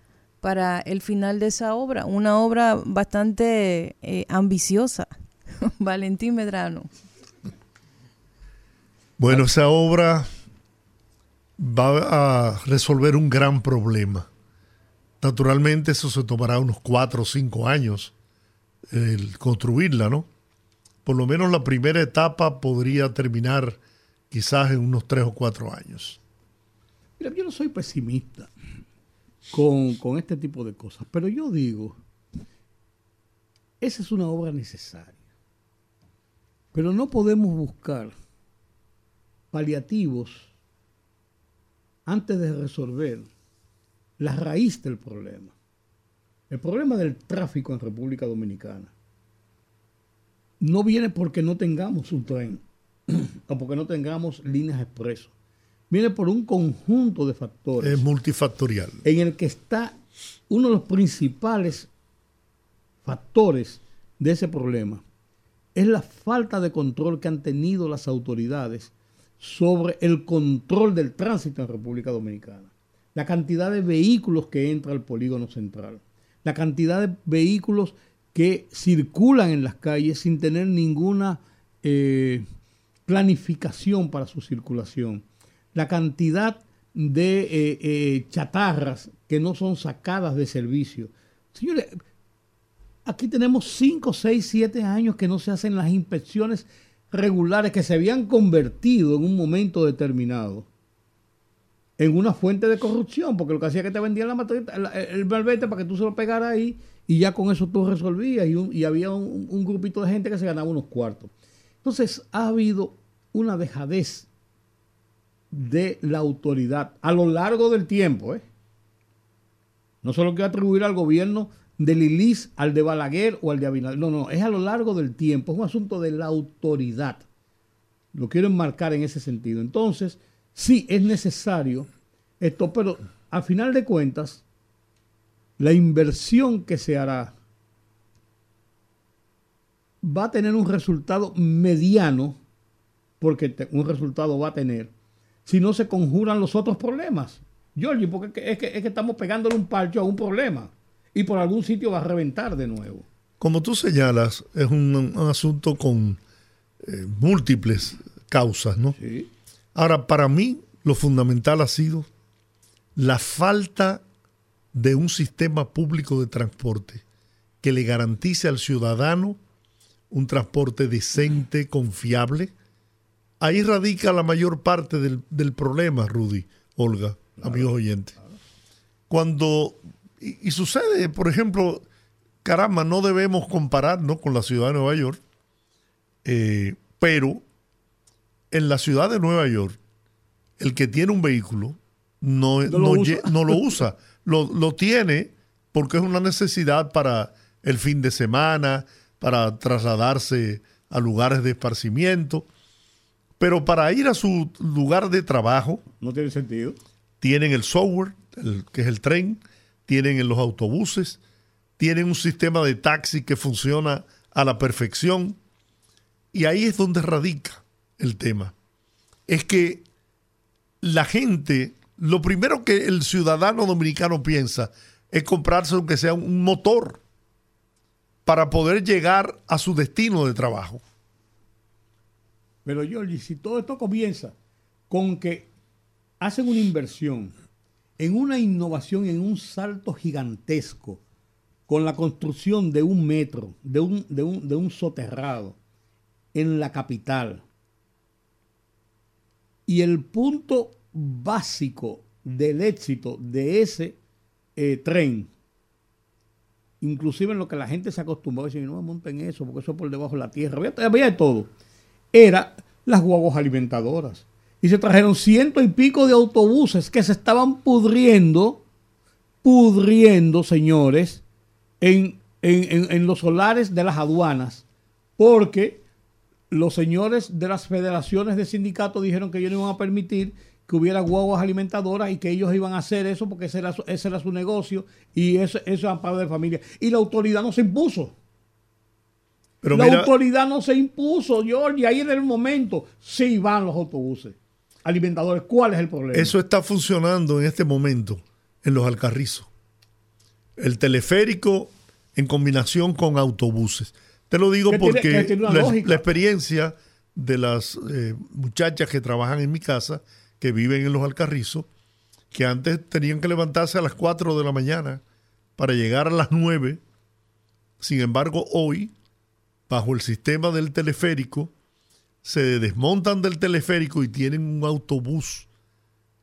Speaker 3: para el final de esa obra. Una obra bastante eh, ambiciosa. [LAUGHS] Valentín Medrano.
Speaker 1: Bueno, esa obra va a resolver un gran problema, Naturalmente eso se tomará unos cuatro o cinco años el construirla, ¿no? Por lo menos la primera etapa podría terminar quizás en unos tres o cuatro años.
Speaker 2: Mira, yo no soy pesimista con, con este tipo de cosas, pero yo digo, esa es una obra necesaria. Pero no podemos buscar paliativos antes de resolver la raíz del problema. El problema del tráfico en República Dominicana no viene porque no tengamos un tren [CLEARS THROAT] o porque no tengamos líneas expreso. Viene por un conjunto de factores.
Speaker 1: Es multifactorial.
Speaker 2: En el que está uno de los principales factores de ese problema. Es la falta de control que han tenido las autoridades sobre el control del tránsito en República Dominicana. La cantidad de vehículos que entra al polígono central. La cantidad de vehículos que circulan en las calles sin tener ninguna eh, planificación para su circulación. La cantidad de eh, eh, chatarras que no son sacadas de servicio. Señores, aquí tenemos 5, 6, 7 años que no se hacen las inspecciones regulares que se habían convertido en un momento determinado en una fuente de corrupción, porque lo que hacía es que te vendían la el malvete para que tú se lo pegaras ahí y ya con eso tú resolvías y, había un, grupito de gente que se ganaba unos cuartos. Entonces ha habido una dejadez de la autoridad a lo largo del tiempo. ¿eh? No solo que atribuir al gobierno de Lilis, al de Balaguer o al de Abinader. No, no, es a lo largo del tiempo, es un asunto de la autoridad. Lo quiero enmarcar en ese sentido. Entonces, sí es necesario esto, pero al final de cuentas, la inversión que se hará va a tener un resultado mediano, porque un resultado va a tener, si no se conjuran los otros problemas. Giorgio, porque es que, es que estamos pegándole un parcho a un problema y por algún sitio va a reventar de nuevo.
Speaker 1: Como tú señalas, es un, asunto con eh, múltiples causas, ¿no? Sí. Ahora, para mí, lo fundamental ha sido la falta de un sistema público de transporte que le garantice al ciudadano un transporte decente, confiable. Ahí radica la mayor parte del, problema, Rudy, Olga, amigos oyentes. Cuando, y, sucede, por ejemplo, caramba, no debemos compararnos con la ciudad de Nueva York, eh, pero en la ciudad de Nueva York, el que tiene un vehículo no, no, lo, usa. [LAUGHS] lo, tiene porque es una necesidad para el fin de semana, para trasladarse a lugares de esparcimiento, pero para ir a su lugar de trabajo.
Speaker 2: No tiene sentido.
Speaker 1: Tienen el software, que es el tren, tienen en los autobuses, tienen un sistema de taxi que funciona a la perfección. Y ahí es donde radica el tema. Es que la gente lo primero que el ciudadano dominicano piensa es comprarse aunque sea un motor para poder llegar a su destino de trabajo.
Speaker 2: Pero Jorge, si todo esto comienza con que hacen una inversión en una innovación, en un salto gigantesco, con la construcción de un metro, de un, de un, de un soterrado en la capital, y el punto básico del éxito de ese eh, tren, inclusive en lo que la gente se acostumbró a decir, no monten eso, porque eso es por debajo de la tierra, había, de todo, era las guaguas alimentadoras. Y se trajeron ciento y pico de autobuses que se estaban pudriendo, pudriendo, señores, en, en los solares de las aduanas, porque los señores de las federaciones de sindicatos dijeron que ellos no iban a permitir que hubiera guaguas alimentadoras y que ellos iban a hacer eso porque ese era su, ese era su negocio y eso, eso era para de familia. Y la autoridad no se impuso. Pero la autoridad no se impuso, George, y ahí en el momento sí van los autobuses alimentadores. ¿Cuál es el problema?
Speaker 1: Eso está funcionando en este momento en los Alcarrizos. El teleférico en combinación con autobuses. Te lo digo porque la, experiencia de las eh, muchachas que trabajan en mi casa que viven en los Alcarrizos, que antes tenían que levantarse a las 4 de la mañana para llegar a las 9. Sin embargo, hoy, bajo el sistema del teleférico, se desmontan del teleférico y tienen un autobús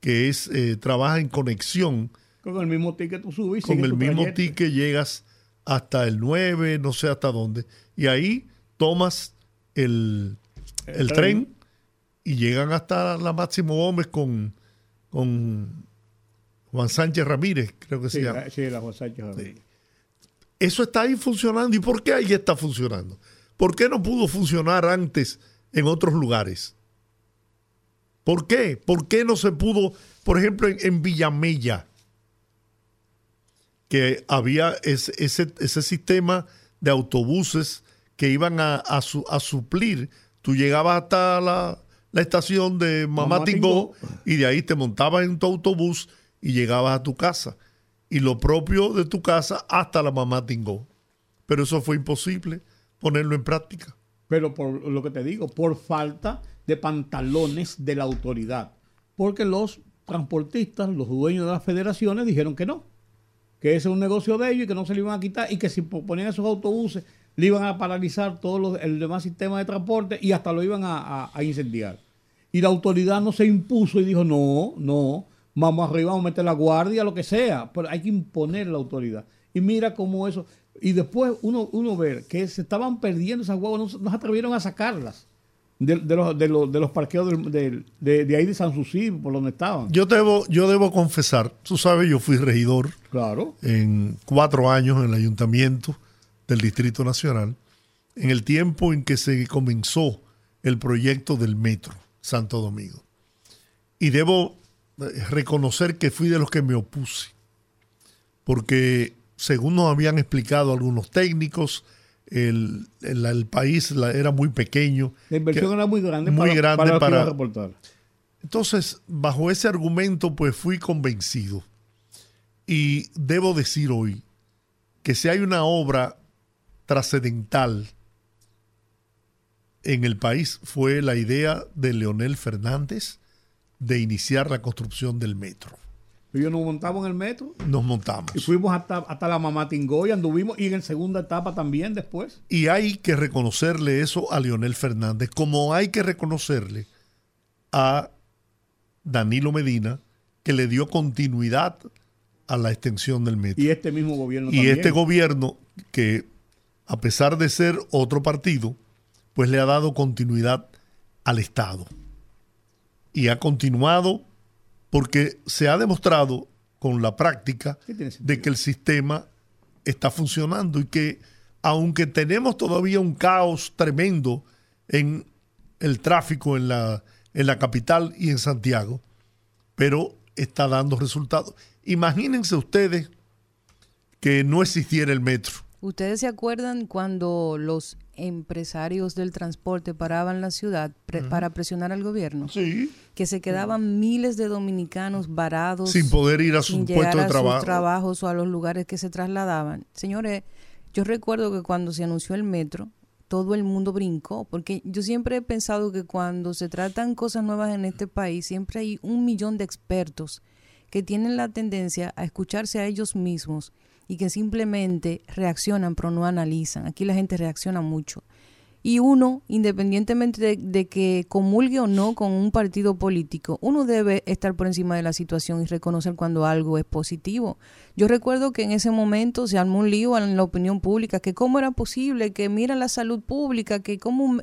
Speaker 1: que es eh, trabaja en conexión.
Speaker 2: Con el mismo ticket tú subes.
Speaker 1: Con el mismo ticket llegas hasta el 9, no sé hasta dónde. Y ahí tomas el, el, tren. Y llegan hasta la Máximo Gómez con, con Juan Sánchez Ramírez, creo que se llama.
Speaker 2: Sí, la Juan Sánchez Ramírez.
Speaker 1: Eso está ahí funcionando. ¿Y por qué ahí está funcionando? ¿Por qué no pudo funcionar antes en otros lugares? ¿Por qué? ¿Por qué no se pudo, por ejemplo, en, Villamella, que había ese, ese, sistema de autobuses que iban a, a, suplir? Tú llegabas hasta la, estación de Mamá, y de ahí te montabas en tu autobús y llegabas a tu casa. Y lo propio de tu casa hasta la Mamá Tingó. Pero eso fue imposible ponerlo en práctica.
Speaker 2: Pero por lo que te digo, por falta de pantalones de la autoridad. Porque los transportistas, los dueños de las federaciones dijeron que no, que ese es un negocio de ellos y que no se le iban a quitar y que si ponían esos autobuses le iban a paralizar todo el demás sistema de transporte y hasta lo iban a, incendiar. Y la autoridad no se impuso y dijo, no, no, vamos arriba, vamos a meter la guardia, lo que sea, pero hay que imponer la autoridad. Y mira cómo eso, y después uno, uno ver que se estaban perdiendo esas guaguas, no, no se atrevieron a sacarlas de, los, de, los, de los parqueos de, de, ahí de San Susi, por donde estaban.
Speaker 1: Yo debo, yo debo confesar, tú sabes, yo fui regidor
Speaker 2: claro.
Speaker 1: en cuatro años en el ayuntamiento del Distrito Nacional, en el tiempo en que se comenzó el proyecto del metro Santo Domingo. Y debo eh, reconocer que fui de los que me opuse, porque según nos habían explicado algunos técnicos, el, el, país era muy pequeño.
Speaker 2: La inversión era muy grande
Speaker 1: muy
Speaker 2: para,
Speaker 1: grande para, reportar. Entonces, bajo ese argumento, pues fui convencido. Y debo decir hoy que si hay una obra trascendental en el país, fue la idea de Leonel Fernández de iniciar la construcción del metro.
Speaker 2: Ellos nos montamos en el metro.
Speaker 1: Nos montamos.
Speaker 2: Y fuimos hasta, hasta la Mamá y anduvimos y en segunda etapa también después.
Speaker 1: Y hay que reconocerle eso a Leonel Fernández, como hay que reconocerle a Danilo Medina, que le dio continuidad a la extensión del metro.
Speaker 2: Y este mismo gobierno.
Speaker 1: Y este gobierno, que a pesar de ser otro partido, pues le ha dado continuidad al Estado. Y ha continuado porque se ha demostrado con la práctica de que el sistema está funcionando y que aunque tenemos todavía un caos tremendo en el tráfico en la, en la capital y en Santiago, pero está dando resultados. Imagínense ustedes que no existiera el metro.
Speaker 3: ¿Ustedes se acuerdan cuando los empresarios del transporte paraban la ciudad para presionar al gobierno.
Speaker 1: Sí.
Speaker 3: Que se quedaban miles de dominicanos varados.
Speaker 1: Sin poder ir a su puesto de trabajo. sus
Speaker 3: trabajos o a los lugares que se trasladaban. Señores, yo recuerdo que cuando se anunció el metro, todo el mundo brincó, porque yo siempre he pensado que cuando se tratan cosas nuevas en este país, siempre hay un millón de expertos que tienen la tendencia a escucharse a ellos mismos y que simplemente reaccionan pero no analizan. Aquí la gente reacciona mucho. Y uno, independientemente de, que comulgue o no con un partido político, uno debe estar por encima de la situación y reconocer cuando algo es positivo. Yo recuerdo que en ese momento se armó un lío en la opinión pública, que cómo era posible, que mira la salud pública, que cómo...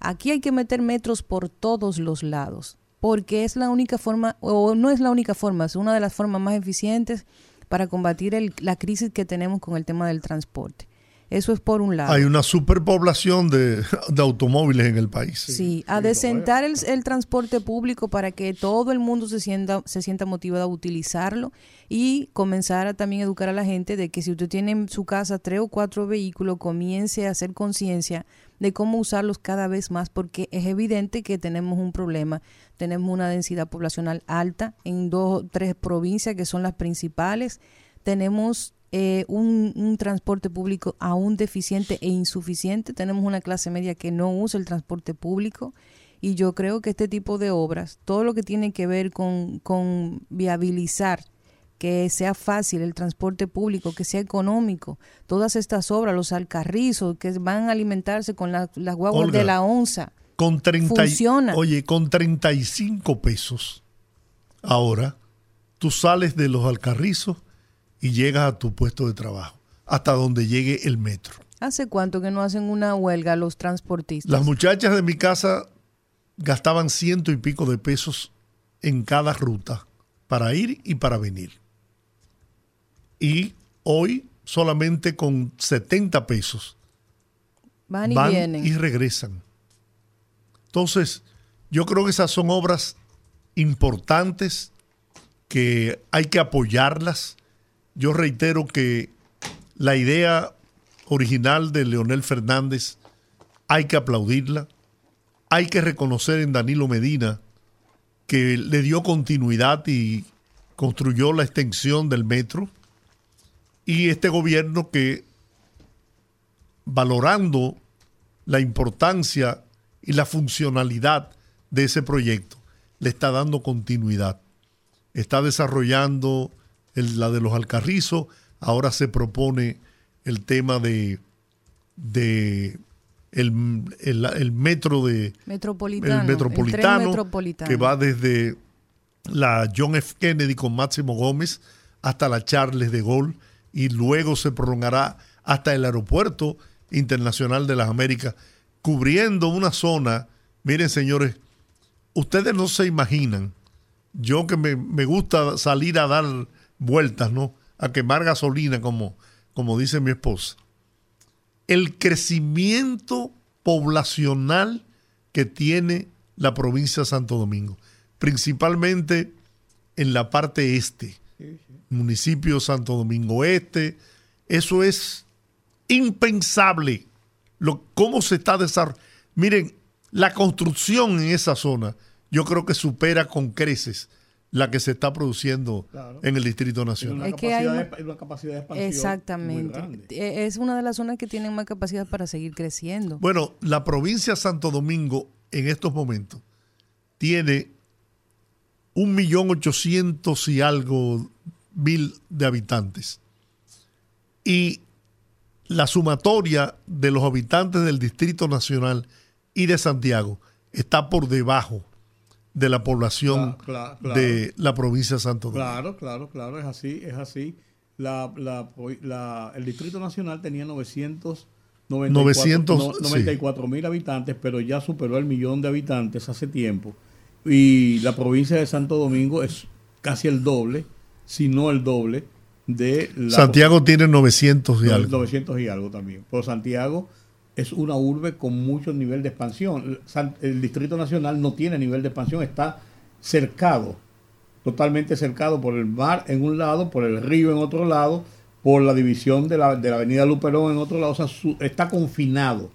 Speaker 3: Aquí hay que meter metros por todos los lados, porque es la única forma, o no es la única forma, es una de las formas más eficientes para combatir la crisis que tenemos con el tema del transporte. Eso es por un lado.
Speaker 1: Hay una superpoblación de, automóviles en el país.
Speaker 3: Sí, a desentar el, el, transporte público para que todo el mundo se sienta, se sienta motivado a utilizarlo y comenzar a también educar a la gente de que si usted tiene en su casa tres o cuatro vehículos, comience a hacer conciencia de cómo usarlos cada vez más porque es evidente que tenemos un problema. Tenemos una densidad poblacional alta en dos o tres provincias que son las principales. Tenemos eh, un, transporte público aún deficiente e insuficiente. Tenemos una clase media que no usa el transporte público. Y yo creo que este tipo de obras, todo lo que tiene que ver con, con viabilizar que sea fácil el transporte público, que sea económico. Todas estas obras, los alcarrizos que van a alimentarse con las guaguas de la onza.
Speaker 1: Con 30, funciona. Oye, con 35 pesos ahora tú sales de los alcarrizos y llegas a tu puesto de trabajo, hasta donde llegue el metro.
Speaker 3: ¿Hace cuánto que no hacen una huelga los transportistas?
Speaker 1: Las muchachas de mi casa gastaban ciento y pico de pesos en cada ruta para ir y para venir. Y hoy solamente con 70 pesos
Speaker 3: van y vienen.
Speaker 1: Y regresan. Entonces, yo creo que esas son obras importantes que hay que apoyarlas. Yo reitero que la idea original de Leonel Fernández hay que aplaudirla. Hay que reconocer en Danilo Medina que le dio continuidad y construyó la extensión del metro. Y este gobierno que, valorando la importancia y la funcionalidad de ese proyecto, le está dando continuidad. Está desarrollando la de los alcarrizos, ahora se propone el tema de, de el, metro de
Speaker 3: metropolitano,
Speaker 1: el metropolitano, que va desde la John F. Kennedy con Máximo Gómez hasta la Charles de Gaulle y luego se prolongará hasta el aeropuerto internacional de las Américas, cubriendo una zona, miren señores, ustedes no se imaginan, yo que me, gusta salir a dar vueltas, ¿no? A quemar gasolina, como, como dice mi esposa. El crecimiento poblacional que tiene la provincia de Santo Domingo, principalmente en la parte este, municipio Santo Domingo Este, eso es impensable. Lo, cómo se está desarrollando. Miren, la construcción en esa zona yo creo que supera con creces la que se está produciendo en el Distrito Nacional.
Speaker 2: Es que hay una, capacidad de expansión
Speaker 3: Exactamente. E, es una de las zonas que tienen más capacidad para seguir creciendo.
Speaker 1: Bueno, la provincia de Santo Domingo en estos momentos tiene un millón ochocientos y algo mil de habitantes. Y la sumatoria de los habitantes del Distrito Nacional y de Santiago está por debajo de la población de la provincia de Santo Domingo.
Speaker 2: Claro, claro, claro, es así, es así. La, la, el Distrito Nacional tenía 994 mil habitantes, pero ya superó el millón de habitantes hace tiempo. Y la provincia de Santo Domingo es casi el doble, si no el doble, de la...
Speaker 1: Santiago tiene 900 y algo.
Speaker 2: 900 y algo también. Por Santiago es una urbe con mucho nivel de expansión. El Distrito Nacional no tiene nivel de expansión, está cercado, totalmente cercado por el mar en un lado, por el río en otro lado, por la división de la, de la avenida Luperón en otro lado, o sea, está confinado.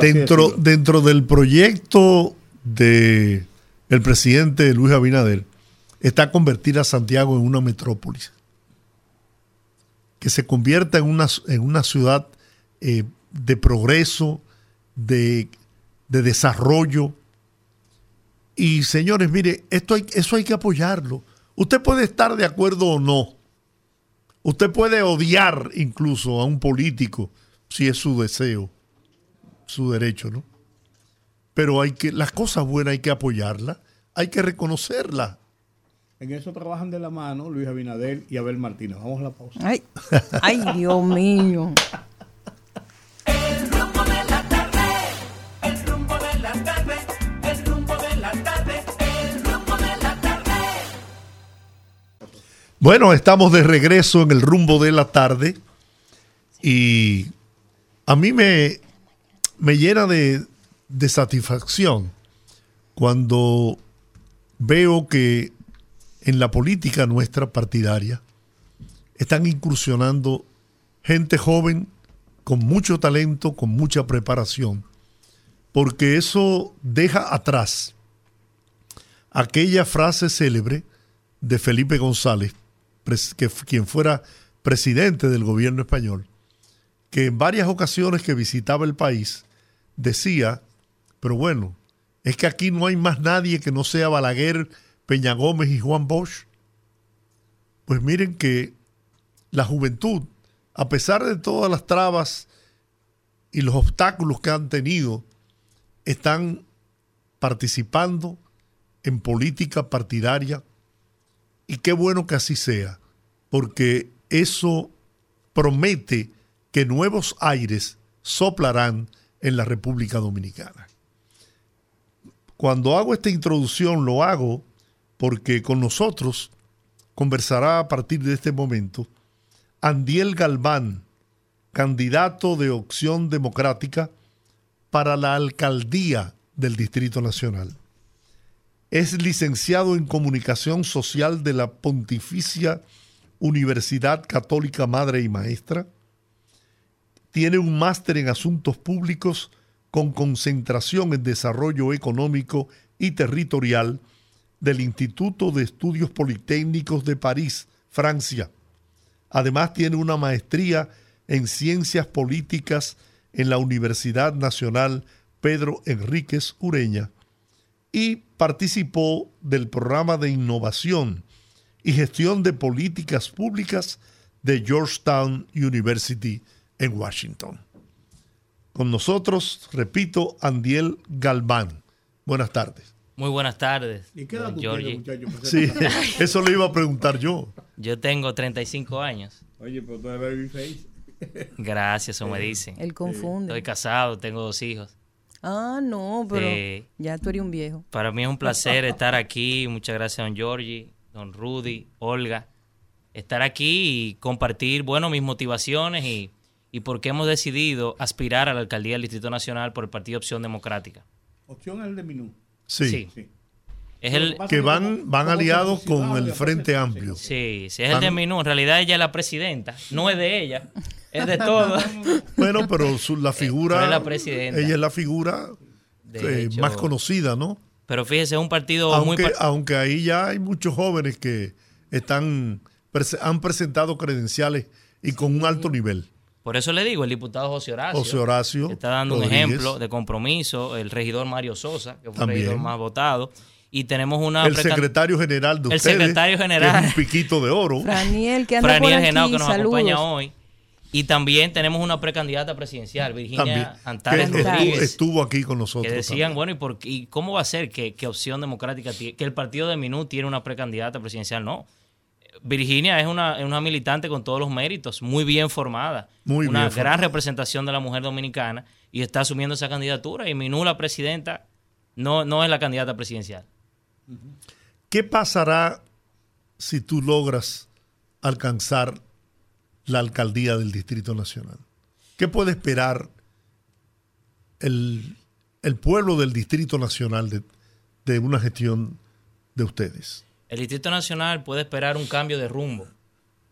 Speaker 1: Dentro, dentro del proyecto de el presidente Luis Abinader está convertir a Santiago en una metrópolis, que se convierta en una, en una ciudad eh, de progreso, de, desarrollo. Y señores, mire, esto eso hay que apoyarlo. Usted puede estar de acuerdo o no. Usted puede odiar incluso a un político si es su deseo, su derecho, ¿no? Pero hay que, las cosas buenas hay que apoyarlas, hay que reconocerlas.
Speaker 2: En eso trabajan de la mano Luis Abinader y Abel Martínez. Vamos a la pausa.
Speaker 3: Ay, ay Dios mío.
Speaker 1: Bueno, estamos de regreso en el rumbo de la tarde y a mí me, me llena de, de satisfacción. Cuando veo que en la política nuestra partidaria están incursionando gente joven con mucho talento, con mucha preparación, porque eso deja atrás aquella frase célebre de Felipe González que, quien fuera presidente del gobierno español, que en varias ocasiones que visitaba el país decía, pero bueno, es que aquí no hay más nadie que no sea Balaguer, Peña Gómez y Juan Bosch. Pues miren que la juventud, a pesar de todas las trabas y los obstáculos que han tenido, están participando en política partidaria y qué bueno que así sea, porque eso promete que nuevos aires soplarán en la República Dominicana. Cuando hago esta introducción lo hago porque con nosotros conversará a partir de este momento Andiel Galván, candidato de Opción Democrática para la alcaldía del Distrito Nacional. Es licenciado en Comunicación Social de la Pontificia Universidad Católica Madre y Maestra. Tiene un máster en Asuntos Públicos con concentración en Desarrollo Económico y Territorial del Instituto de Estudios Politécnicos de París, Francia. Además tiene una maestría en Ciencias Políticas en la Universidad Nacional Pedro Enríquez Ureña y participó del programa de innovación y gestión de políticas públicas de Georgetown University en Washington. Con nosotros, repito, Andiel Galván. Buenas tardes.
Speaker 6: Muy buenas tardes.
Speaker 2: ¿Y qué edad tú
Speaker 6: Georgie.
Speaker 2: tienes, muchacho?
Speaker 1: Sí, [LAUGHS] eso le iba a preguntar yo.
Speaker 6: Yo tengo 35 años.
Speaker 2: Oye, pero tú eres baby face.
Speaker 6: Gracias, eso me dicen.
Speaker 3: Él confunde.
Speaker 6: Estoy casado, tengo dos hijos.
Speaker 3: Ah, no, pero
Speaker 6: Sí.
Speaker 3: ya tú eres un viejo.
Speaker 6: Para mí es un placer estar aquí. Muchas gracias, don Georgie, don Rudy, Olga. Estar aquí y compartir, bueno, mis motivaciones y, y por qué hemos decidido aspirar a la alcaldía del Distrito Nacional por el Partido Opción Democrática.
Speaker 2: Opción es el de Minú.
Speaker 1: Sí,
Speaker 6: Sí.
Speaker 2: Sí.
Speaker 6: Es el,
Speaker 1: que van, van aliados con el Frente Amplio.
Speaker 6: sí, sí, es el de Minú. En realidad ella es la presidenta. No es de ella, es de [LAUGHS] todos.
Speaker 1: Bueno, pero su- la figura,
Speaker 6: Pero es la presidenta.
Speaker 1: ella es la figura eh,
Speaker 6: hecho,
Speaker 1: más conocida, ¿no?
Speaker 6: Pero fíjese, es un partido muy...
Speaker 1: Aunque,
Speaker 6: par-
Speaker 1: aunque ahí ya hay muchos jóvenes que están han presentado credenciales y con un alto nivel.
Speaker 6: Por eso le digo, el diputado José Horacio.
Speaker 1: José Horacio
Speaker 6: Está dando un ejemplo de compromiso. El regidor Mario Sosa, que fue
Speaker 1: También.
Speaker 6: el regidor más votado. Y tenemos una.
Speaker 1: el secretario general de
Speaker 6: El
Speaker 1: ustedes,
Speaker 6: secretario general.
Speaker 1: que es un piquito de oro.
Speaker 3: Franiel, que anda
Speaker 6: Franiel
Speaker 3: por aquí,
Speaker 6: Genao, que nos
Speaker 3: saludos.
Speaker 6: acompaña hoy. Y también tenemos una precandidata presidencial, Virginia Antares
Speaker 1: estuvo,
Speaker 6: Rodríguez.
Speaker 1: estuvo aquí con nosotros.
Speaker 6: que decían,
Speaker 1: también.
Speaker 6: bueno, ¿y, por, qué- y cómo va a ser que, que Opción Democrática, que el partido de Minú tiene una precandidata presidencial? No. Virginia es una, es una militante con todos los méritos, muy bien formada,
Speaker 1: Muy
Speaker 6: una
Speaker 1: bien
Speaker 6: gran
Speaker 1: formada.
Speaker 6: representación de la mujer dominicana y está asumiendo esa candidatura. Y Minú, la presidenta, no, no es la candidata presidencial.
Speaker 1: ¿Qué pasará si tú logras alcanzar la alcaldía del Distrito Nacional? ¿Qué puede esperar el, el pueblo del Distrito Nacional de, de una gestión de ustedes?
Speaker 6: El Distrito Nacional puede esperar un cambio de rumbo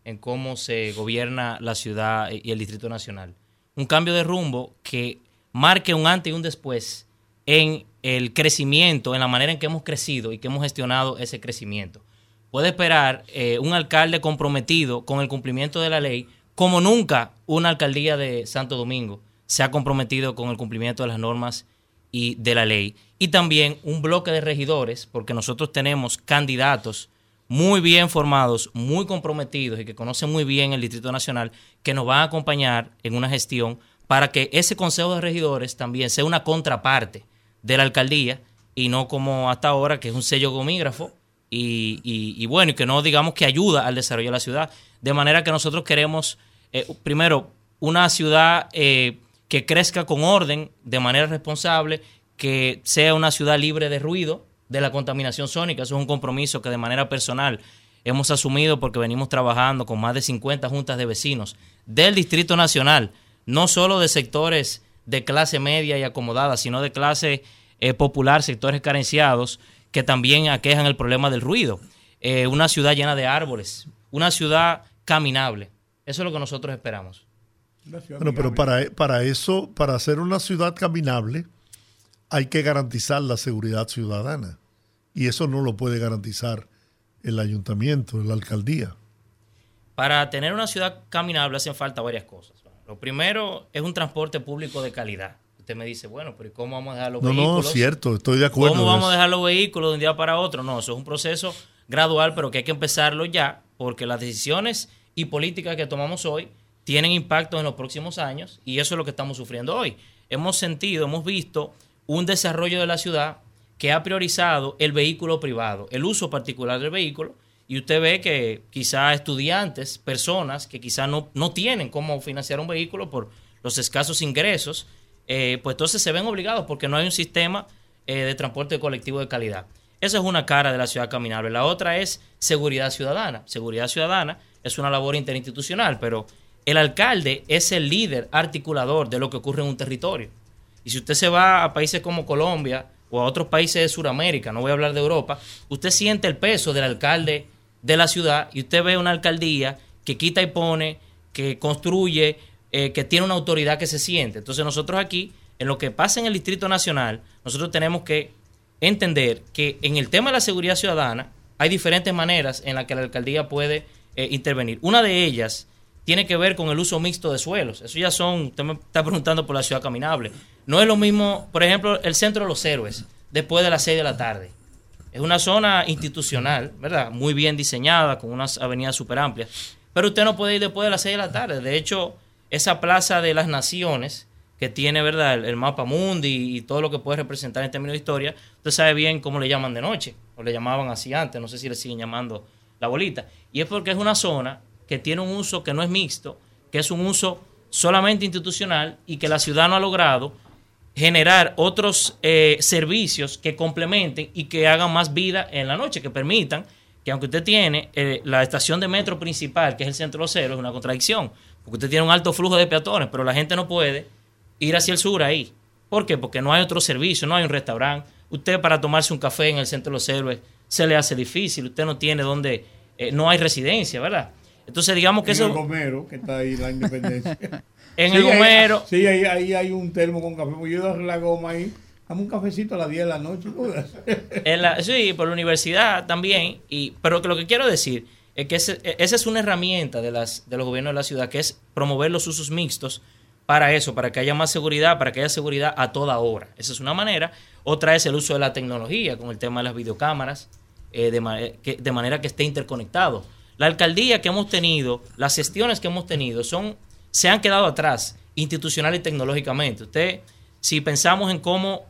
Speaker 6: en cómo se gobierna la ciudad y el Distrito Nacional. Un cambio de rumbo que marque un antes y un después en el crecimiento, en la manera en que hemos crecido y que hemos gestionado ese crecimiento. Puede esperar eh, un alcalde comprometido con el cumplimiento de la ley, como nunca una alcaldía de Santo Domingo se ha comprometido con el cumplimiento de las normas y de la ley. Y también un bloque de regidores, porque nosotros tenemos candidatos muy bien formados, muy comprometidos y que conocen muy bien el Distrito Nacional, que nos van a acompañar en una gestión para que ese Consejo de Regidores también sea una contraparte de la alcaldía y no como hasta ahora, que es un sello gomígrafo y, y- y bueno, y que no digamos que ayuda al desarrollo de la ciudad. De manera que nosotros queremos, eh, primero, una ciudad eh, que crezca con orden, de manera responsable, que sea una ciudad libre de ruido, de la contaminación sónica. Eso es un compromiso que de manera personal hemos asumido porque venimos trabajando con más de 50 juntas de vecinos del Distrito Nacional, no solo de sectores de clase media y acomodada, sino de clase eh, popular, sectores carenciados, que también aquejan el problema del ruido. Eh, una ciudad llena de árboles, una ciudad caminable. Eso es lo que nosotros esperamos.
Speaker 1: Bueno, pero para, para eso, para hacer una ciudad caminable, hay que garantizar la seguridad ciudadana. Y eso no lo puede garantizar el ayuntamiento, la alcaldía.
Speaker 6: Para tener una ciudad caminable hacen falta varias cosas. Lo primero es un transporte público de calidad. Usted me dice, bueno, pero ¿y ¿cómo vamos a dejar los
Speaker 1: No, no,
Speaker 6: vehículos?
Speaker 1: cierto, estoy de acuerdo.
Speaker 6: ¿Cómo vamos a dejar los vehículos de un día para otro? No, eso es un proceso gradual, pero que hay que empezarlo ya, porque las decisiones y políticas que tomamos hoy tienen impacto en los próximos años y eso es lo que estamos sufriendo hoy. Hemos sentido, hemos visto un desarrollo de la ciudad que ha priorizado el vehículo privado, el uso particular del vehículo, y usted ve que quizá estudiantes, personas que quizá no, no tienen cómo financiar un vehículo por los escasos ingresos, eh, pues entonces se ven obligados porque no hay un sistema eh, de transporte colectivo de calidad. Esa es una cara de la ciudad caminable. La otra es seguridad ciudadana. Seguridad ciudadana es una labor interinstitucional, pero el alcalde es el líder articulador de lo que ocurre en un territorio. Y si usted se va a países como Colombia o a otros países de Sudamérica, no voy a hablar de Europa, usted siente el peso del alcalde de la ciudad y usted ve una alcaldía que quita y pone, que construye, eh, que tiene una autoridad que se siente. Entonces nosotros aquí, en lo que pasa en el Distrito Nacional, nosotros tenemos que entender que en el tema de la seguridad ciudadana hay diferentes maneras en las que la alcaldía puede eh, intervenir. Una de ellas tiene que ver con el uso mixto de suelos. Eso ya son, usted me está preguntando por la ciudad caminable. No es lo mismo, por ejemplo, el centro de los héroes, después de las 6 de la tarde. Es una zona institucional, ¿verdad? Muy bien diseñada, con unas avenidas súper amplias. Pero usted no puede ir después de las 6 de la tarde. De hecho, esa plaza de las naciones, que tiene, ¿verdad?, el, mapa mundi y, todo lo que puede representar en términos de historia, usted sabe bien cómo le llaman de noche, o le llamaban así antes, no sé si le siguen llamando la bolita. Y es porque es una zona que tiene un uso que no es mixto, que es un uso solamente institucional y que la ciudad no ha logrado generar otros eh, servicios que complementen y que hagan más vida en la noche, que permitan que aunque usted tiene eh, la estación de metro principal, que es el centro cero, es una contradicción, porque usted tiene un alto flujo de peatones, pero la gente no puede ir hacia el sur ahí. ¿Por qué? Porque no hay otro servicio, no hay un restaurante. Usted para tomarse un café en el centro de los héroes se le hace difícil, usted no tiene donde, eh, no hay residencia, ¿verdad? Entonces digamos que
Speaker 2: en
Speaker 6: eso...
Speaker 2: El Gomero, que está ahí la independencia. [LAUGHS]
Speaker 6: en el Gomero...
Speaker 2: sí, ahí, ahí, hay un termo con café, yo he la goma ahí. Dame un cafecito a las 10 de la noche.
Speaker 6: sí, por la universidad también. Y, pero lo que quiero decir es que esa es una herramienta de, las, de los gobiernos de la ciudad, que es promover los usos mixtos para eso, para que haya más seguridad, para que haya seguridad a toda hora. Esa es una manera. Otra es el uso de la tecnología, con el tema de las videocámaras, eh, de, de manera que esté interconectado. La alcaldía que hemos tenido, las gestiones que hemos tenido, son, se han quedado atrás institucional y tecnológicamente. Usted, si pensamos en cómo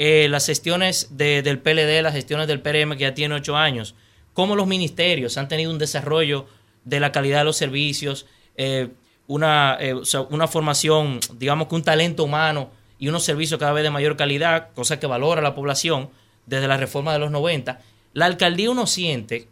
Speaker 6: eh, las gestiones del PLD, las gestiones del PRM que ya tiene ocho años, cómo los ministerios han tenido un desarrollo de la calidad de los servicios, eh, una, eh, una formación, digamos que un talento humano y unos servicios cada vez de mayor calidad, cosa que valora la población desde la reforma de los 90, la alcaldía uno siente,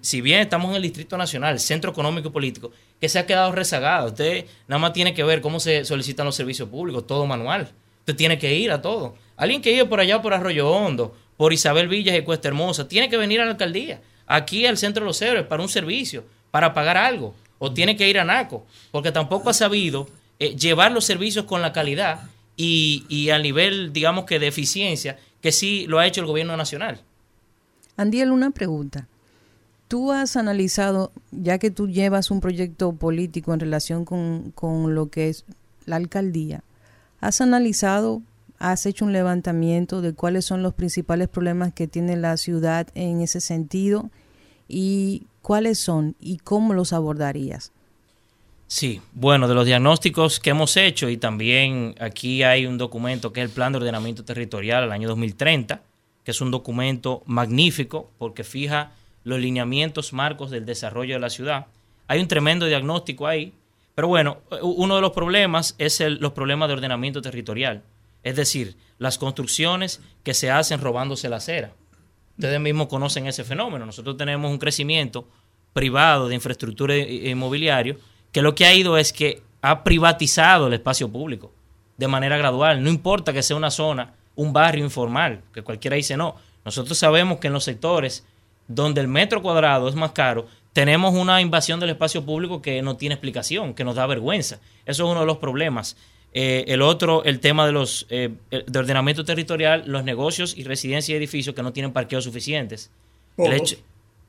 Speaker 6: si bien estamos en el Distrito Nacional, Centro Económico y Político, que se ha quedado rezagado. Usted nada más tiene que ver cómo se solicitan los servicios públicos, todo manual. Usted tiene que ir a todo. Alguien que vive por allá, por Arroyo Hondo, por Isabel Villas y Cuesta Hermosa, tiene que venir a la alcaldía aquí al Centro de los Héroes para un servicio, para pagar algo, o tiene que ir a NACO, porque tampoco ha sabido eh, llevar los servicios con la calidad y, y al nivel, digamos que de eficiencia, que sí lo ha hecho el gobierno nacional.
Speaker 3: Andiel, una pregunta. Tú has analizado, ya que tú llevas un proyecto político en relación con, con lo que es la alcaldía, ¿has analizado has hecho un levantamiento de cuáles son los principales problemas que tiene la ciudad en ese sentido y cuáles son y cómo los abordarías.
Speaker 6: Sí, bueno, de los diagnósticos que hemos hecho y también aquí hay un documento que es el Plan de Ordenamiento Territorial al año 2030, que es un documento magnífico porque fija los lineamientos marcos del desarrollo de la ciudad. Hay un tremendo diagnóstico ahí, pero bueno, uno de los problemas es los problemas de ordenamiento territorial. Es decir, las construcciones que se hacen robándose la acera. Ustedes mismos conocen ese fenómeno. Nosotros tenemos un crecimiento privado de infraestructura inmobiliario que lo que ha ido es que ha privatizado el espacio público de manera gradual. No importa que sea una zona, un barrio informal, que cualquiera dice no. Nosotros sabemos que en los sectores donde el metro cuadrado es más caro, tenemos una invasión del espacio público que no tiene explicación, que nos da vergüenza. Eso es uno de los problemas. Eh, el otro, el tema de los eh, de ordenamiento territorial, los negocios y residencias y edificios que no tienen parqueos suficientes.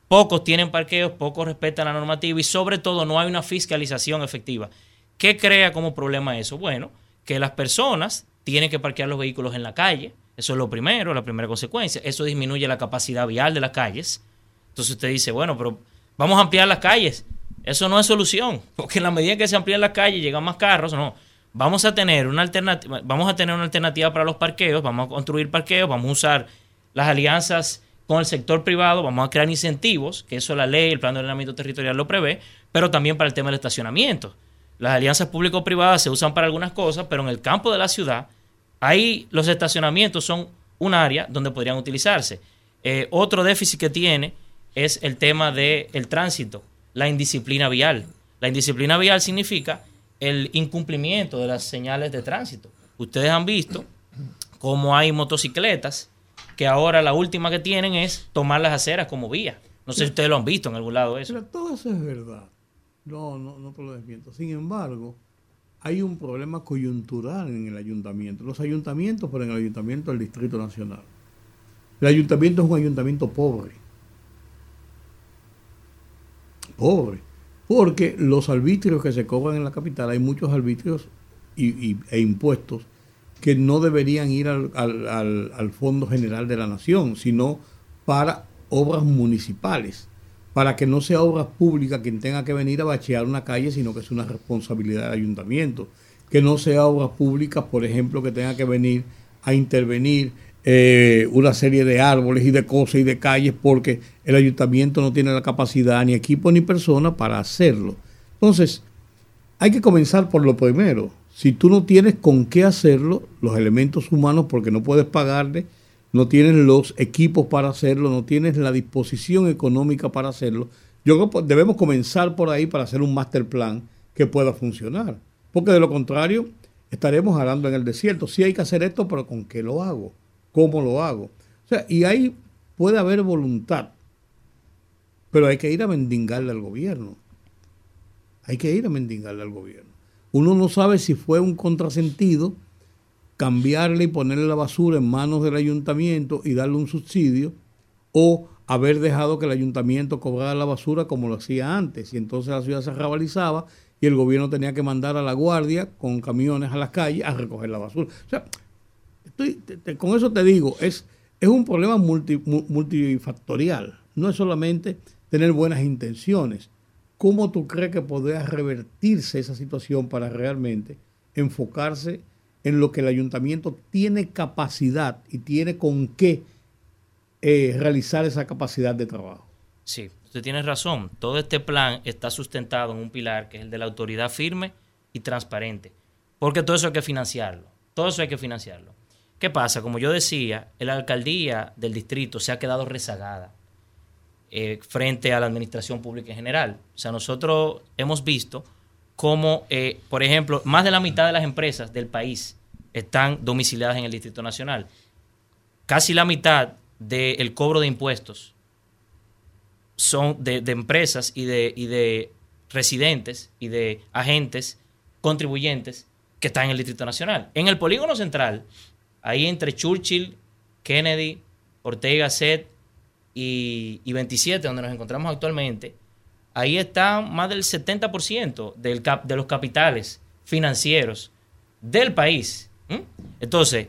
Speaker 6: Pocos. tienen parqueos, pocos respetan la normativa y sobre todo no hay una fiscalización efectiva. ¿Qué crea como problema eso? Bueno, que las personas tienen que parquear los vehículos en la calle. Eso es lo primero, la primera consecuencia. Eso disminuye la capacidad vial de las calles. Entonces usted dice, bueno, pero vamos a ampliar las calles. Eso no es solución, [LAUGHS] porque en la medida que se amplían las calles llegan más carros, no. Vamos a tener una alternativa, vamos a tener una alternativa para los parqueos, vamos a construir parqueos, vamos a usar las alianzas con el sector privado, vamos a crear incentivos, que eso la ley, el plan de ordenamiento territorial lo prevé, pero también para el tema del estacionamiento. Las alianzas público-privadas se usan para algunas cosas, pero en el campo de la ciudad, ahí los estacionamientos son un área donde podrían utilizarse. Eh, otro déficit que tiene es el tema del tránsito, la indisciplina vial. La indisciplina vial significa el incumplimiento de las señales de tránsito. Ustedes han visto cómo hay motocicletas que ahora la última que tienen es tomar las aceras como vía. No sé si ustedes lo han visto en algún lado eso.
Speaker 2: Pero todo eso es verdad. No, no, no te lo desmiento. Sin embargo, hay un problema coyuntural en el ayuntamiento. Los ayuntamientos, pero en el ayuntamiento del Distrito Nacional. El ayuntamiento es un ayuntamiento pobre. Pobre. Porque los arbitrios que se cobran en la capital, hay muchos arbitrios y, e impuestos que no deberían ir al, al, al Fondo General de la Nación, sino para obras municipales para que no sea obra pública quien tenga que venir a bachear una calle, sino que es una responsabilidad del ayuntamiento. Que no sea obra pública, por ejemplo, que tenga que venir a intervenir eh, una serie de árboles y de cosas y de calles porque el ayuntamiento no tiene la capacidad, ni equipo, ni persona para hacerlo. Entonces, hay que comenzar por lo primero. Si tú no tienes con qué hacerlo, los elementos humanos, porque no puedes pagarle, no tienes los equipos para hacerlo, no tienes la disposición económica para hacerlo, yo creo que debemos comenzar por ahí para hacer un master plan que pueda funcionar. Porque de lo contrario, estaremos hablando en el desierto. Sí hay que hacer esto, pero ¿con qué lo hago? ¿Cómo lo hago? O sea, y ahí puede haber voluntad, pero hay que ir a mendigarle al gobierno. Hay que ir a mendigarle al gobierno. Uno no sabe si fue un contrasentido cambiarle y ponerle la basura en manos del ayuntamiento y darle un subsidio, o haber dejado que el ayuntamiento cobrara la basura como lo hacía antes, y entonces la ciudad se rabalizaba y el gobierno tenía que mandar a la guardia con camiones a las calles a recoger la basura. O sea, con eso te digo, es, es un problema multifactorial, no es solamente tener buenas intenciones. ¿Cómo tú crees que podría revertirse esa situación para realmente enfocarse en lo que el ayuntamiento tiene capacidad y tiene con qué eh, realizar esa capacidad de trabajo.
Speaker 6: Sí, usted tiene razón. Todo este plan está sustentado en un pilar que es el de la autoridad firme y transparente. Porque todo eso hay que financiarlo. Todo eso hay que financiarlo. ¿Qué pasa? Como yo decía, la alcaldía del distrito se ha quedado rezagada eh, frente a la administración pública en general. O sea, nosotros hemos visto como, eh, por ejemplo, más de la mitad de las empresas del país están domiciliadas en el Distrito Nacional. Casi la mitad del cobro de impuestos son de, empresas y de, y de residentes y de agentes contribuyentes que están en el Distrito Nacional. En el polígono central, ahí entre Churchill, Kennedy, Ortega Set y, y 27, donde nos encontramos actualmente, ahí está más del 70% del cap, de los capitales financieros del país. Entonces...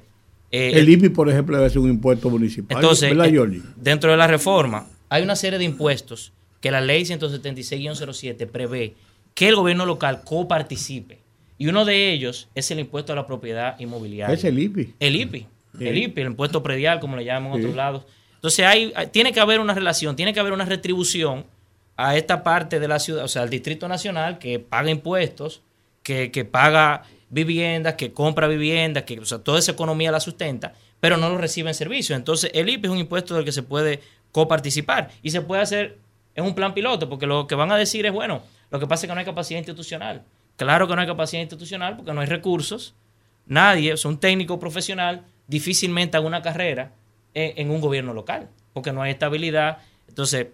Speaker 2: Eh, el IPI, por ejemplo, debe ser un impuesto municipal.
Speaker 6: Entonces, eh, dentro de la reforma, hay una serie de impuestos que la ley 176-07 prevé que el gobierno local coparticipe. Y uno de ellos es el impuesto a la propiedad inmobiliaria.
Speaker 2: Es el IPI.
Speaker 6: El IPI. El IPI, el impuesto predial, como le llaman en otros lados. Entonces, hay, tiene que haber una relación, tiene que haber una retribución a esta parte de la ciudad, o sea, al Distrito Nacional que paga impuestos, que, paga viviendas, que compra viviendas, que o sea, toda esa economía la sustenta, pero no lo recibe en servicio. Entonces, el IPI es un impuesto del que se puede coparticipar y se puede hacer en un plan piloto, porque lo que van a decir es, bueno, lo que pasa es que no hay capacidad institucional. Claro que no hay capacidad institucional porque no hay recursos. Nadie, o sea, un técnico profesional difícilmente haga una carrera en, en un gobierno local, porque no hay estabilidad. Entonces,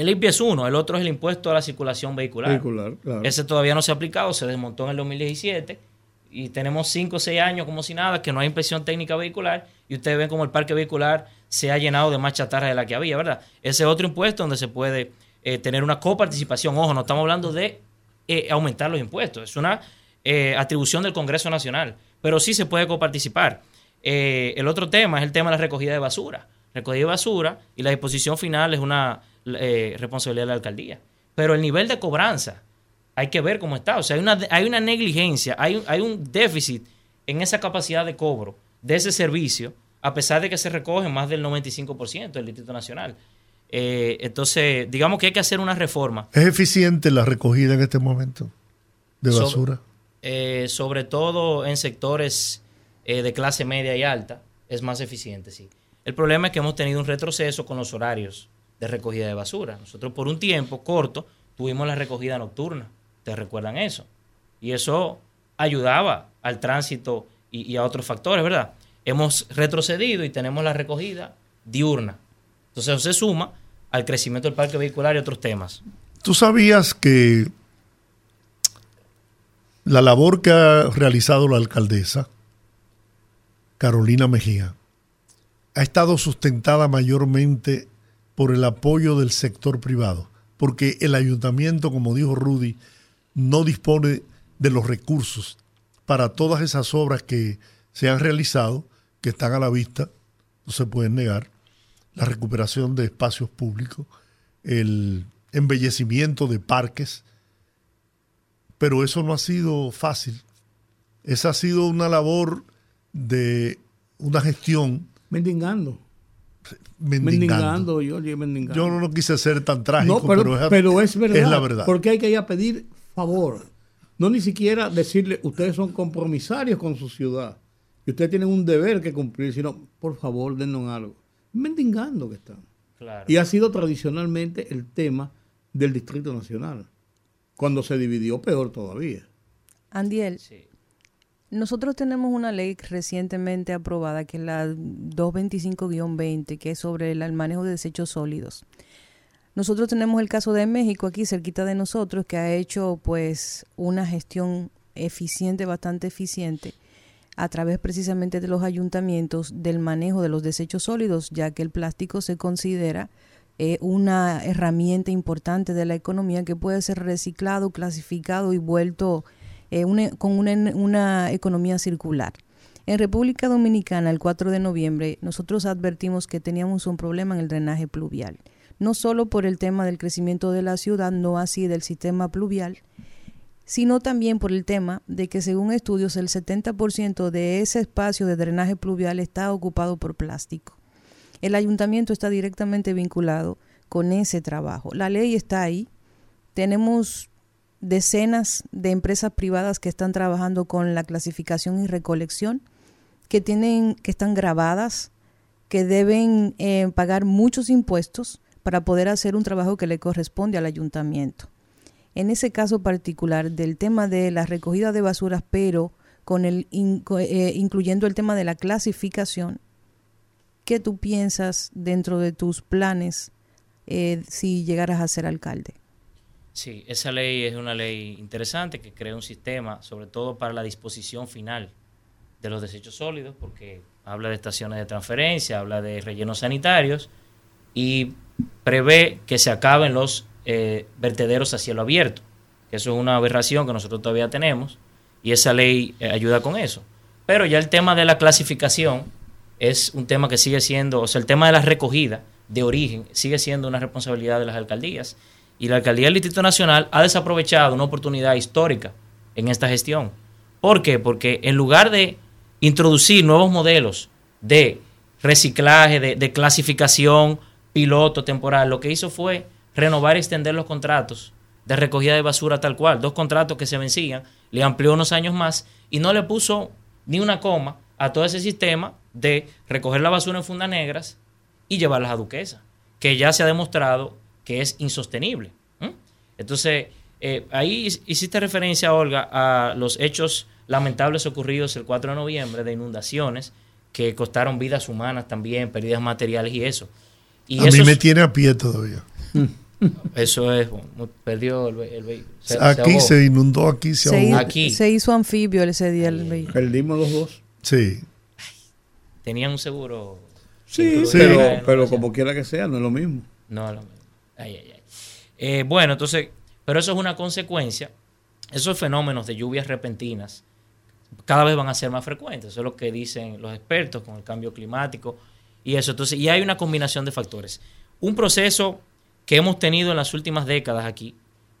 Speaker 6: el IPI es uno, el otro es el impuesto a la circulación vehicular. Ese todavía no se ha aplicado, se desmontó en el 2017 y tenemos 5 o 6 años como si nada, que no hay inspección técnica vehicular y ustedes ven como el parque vehicular se ha llenado de más chatarra de la que había, ¿verdad? Ese es otro impuesto donde se puede eh, tener una coparticipación. Ojo, no estamos hablando de eh, aumentar los impuestos, es una eh, atribución del Congreso Nacional, pero sí se puede coparticipar. el otro tema es el tema de la recogida de basura. Recogida de basura y la disposición final es una eh, responsabilidad de la alcaldía. Pero el nivel de cobranza, hay que ver cómo está. O sea, hay una, hay una negligencia, hay, hay un déficit en esa capacidad de cobro de ese servicio, a pesar de que se recoge más del 95% del Distrito Nacional. Eh, entonces, digamos que hay que hacer una reforma.
Speaker 1: ¿Es eficiente la recogida en este momento de basura?
Speaker 6: Eh, sobre todo en sectores eh, de clase media y alta, es más eficiente, sí. El problema es que hemos tenido un retroceso con los horarios de recogida de basura. Nosotros por un tiempo corto tuvimos la recogida nocturna, ¿te recuerdan eso? Y eso ayudaba al tránsito y, a otros factores, ¿verdad? Hemos retrocedido y tenemos la recogida diurna. Entonces eso se suma al crecimiento del parque vehicular y otros temas.
Speaker 1: ¿Tú sabías que la labor que ha realizado la alcaldesa, Carolina Mejía, ha estado sustentada mayormente por el apoyo del sector privado? Porque el ayuntamiento, como dijo Rudy, no dispone de los recursos para todas esas obras que se han realizado, que están a la vista, no se pueden negar, la recuperación de espacios públicos, el embellecimiento de parques, pero eso no ha sido fácil. Esa ha sido una labor de una gestión.
Speaker 2: Mendigando.
Speaker 1: Mendigando.
Speaker 2: yo, mendigando.
Speaker 1: Yo no quise ser tan trágico,
Speaker 2: pero,
Speaker 1: es,
Speaker 2: pero es, verdad,
Speaker 1: es la verdad.
Speaker 2: Porque hay que ir a pedir favor. No ni siquiera decirle, ustedes son compromisarios con su ciudad y ustedes tienen un deber que cumplir, sino, por favor, dennos algo. Mendigando que están. Y ha sido tradicionalmente el tema del Distrito Nacional. Cuando se dividió, peor todavía.
Speaker 3: Andiel, nosotros tenemos una ley recientemente aprobada, que es la 225-20, que es sobre el manejo de desechos sólidos. Nosotros tenemos el caso de México aquí cerquita de nosotros que ha hecho pues una gestión eficiente, bastante eficiente a través precisamente de los ayuntamientos del manejo de los desechos sólidos, ya que el plástico se considera eh, una herramienta importante de la economía que puede ser reciclado, clasificado y vuelto eh, con una, una economía circular. En República Dominicana, el 4 de noviembre, nosotros advertimos que teníamos un problema en el drenaje pluvial no solo por el tema del crecimiento de la ciudad, no así del sistema pluvial, sino también por el tema de que según estudios el 70% de ese espacio de drenaje pluvial está ocupado por plástico. El ayuntamiento está directamente vinculado con ese trabajo. La ley está ahí. Tenemos decenas de empresas privadas que están trabajando con la clasificación y recolección, que tienen, que están grabadas, que deben eh, pagar muchos impuestos para poder hacer un trabajo que le corresponde al ayuntamiento. En ese caso particular del tema de la recogida de basuras, pero con el eh, incluyendo el tema de la clasificación, ¿qué tú piensas dentro de tus planes eh, si llegaras a ser alcalde?
Speaker 6: Sí, esa ley es una ley interesante que crea un sistema, sobre todo para la disposición final de los desechos sólidos, porque habla de estaciones de transferencia, habla de rellenos sanitarios y prevé que se acaben los eh, vertederos a cielo abierto, eso es una aberración que nosotros todavía tenemos y esa ley eh, ayuda con eso. Pero ya el tema de la clasificación es un tema que sigue siendo, o sea, el tema de la recogida de origen sigue siendo una responsabilidad de las alcaldías y la alcaldía del Distrito Nacional ha desaprovechado una oportunidad histórica en esta gestión. ¿Por qué? Porque en lugar de introducir nuevos modelos de reciclaje, de clasificación piloto temporal, lo que hizo fue renovar y extender los contratos de recogida de basura tal cual, dos contratos que se vencían, le amplió unos años más y no le puso ni una coma a todo ese sistema de recoger la basura en fundas negras y llevarlas a Duquesa, que ya se ha demostrado que es insostenible. Entonces, eh, ahí hiciste referencia, Olga, a los hechos lamentables ocurridos el 4 de noviembre de inundaciones que costaron vidas humanas también, pérdidas materiales y eso
Speaker 1: a mí me tiene a pie todavía. [LAUGHS]
Speaker 6: Eso es, perdió el, vehículo.
Speaker 1: aquí se inundó, aquí se,
Speaker 3: ahogó.
Speaker 6: Aquí.
Speaker 3: Se hizo anfibio ese día el vehículo.
Speaker 2: Perdimos los dos.
Speaker 1: Sí.
Speaker 6: Tenían un seguro.
Speaker 2: Sí, pero, pero como quiera que sea, no es lo mismo.
Speaker 6: No es lo mismo. Ay, ay, ay. Eh, bueno, entonces, pero eso es una consecuencia. Esos fenómenos de lluvias repentinas cada vez van a ser más frecuentes. Eso es lo que dicen los expertos con el cambio climático y eso. Entonces, y hay una combinación de factores. Un proceso que hemos tenido en las últimas décadas aquí,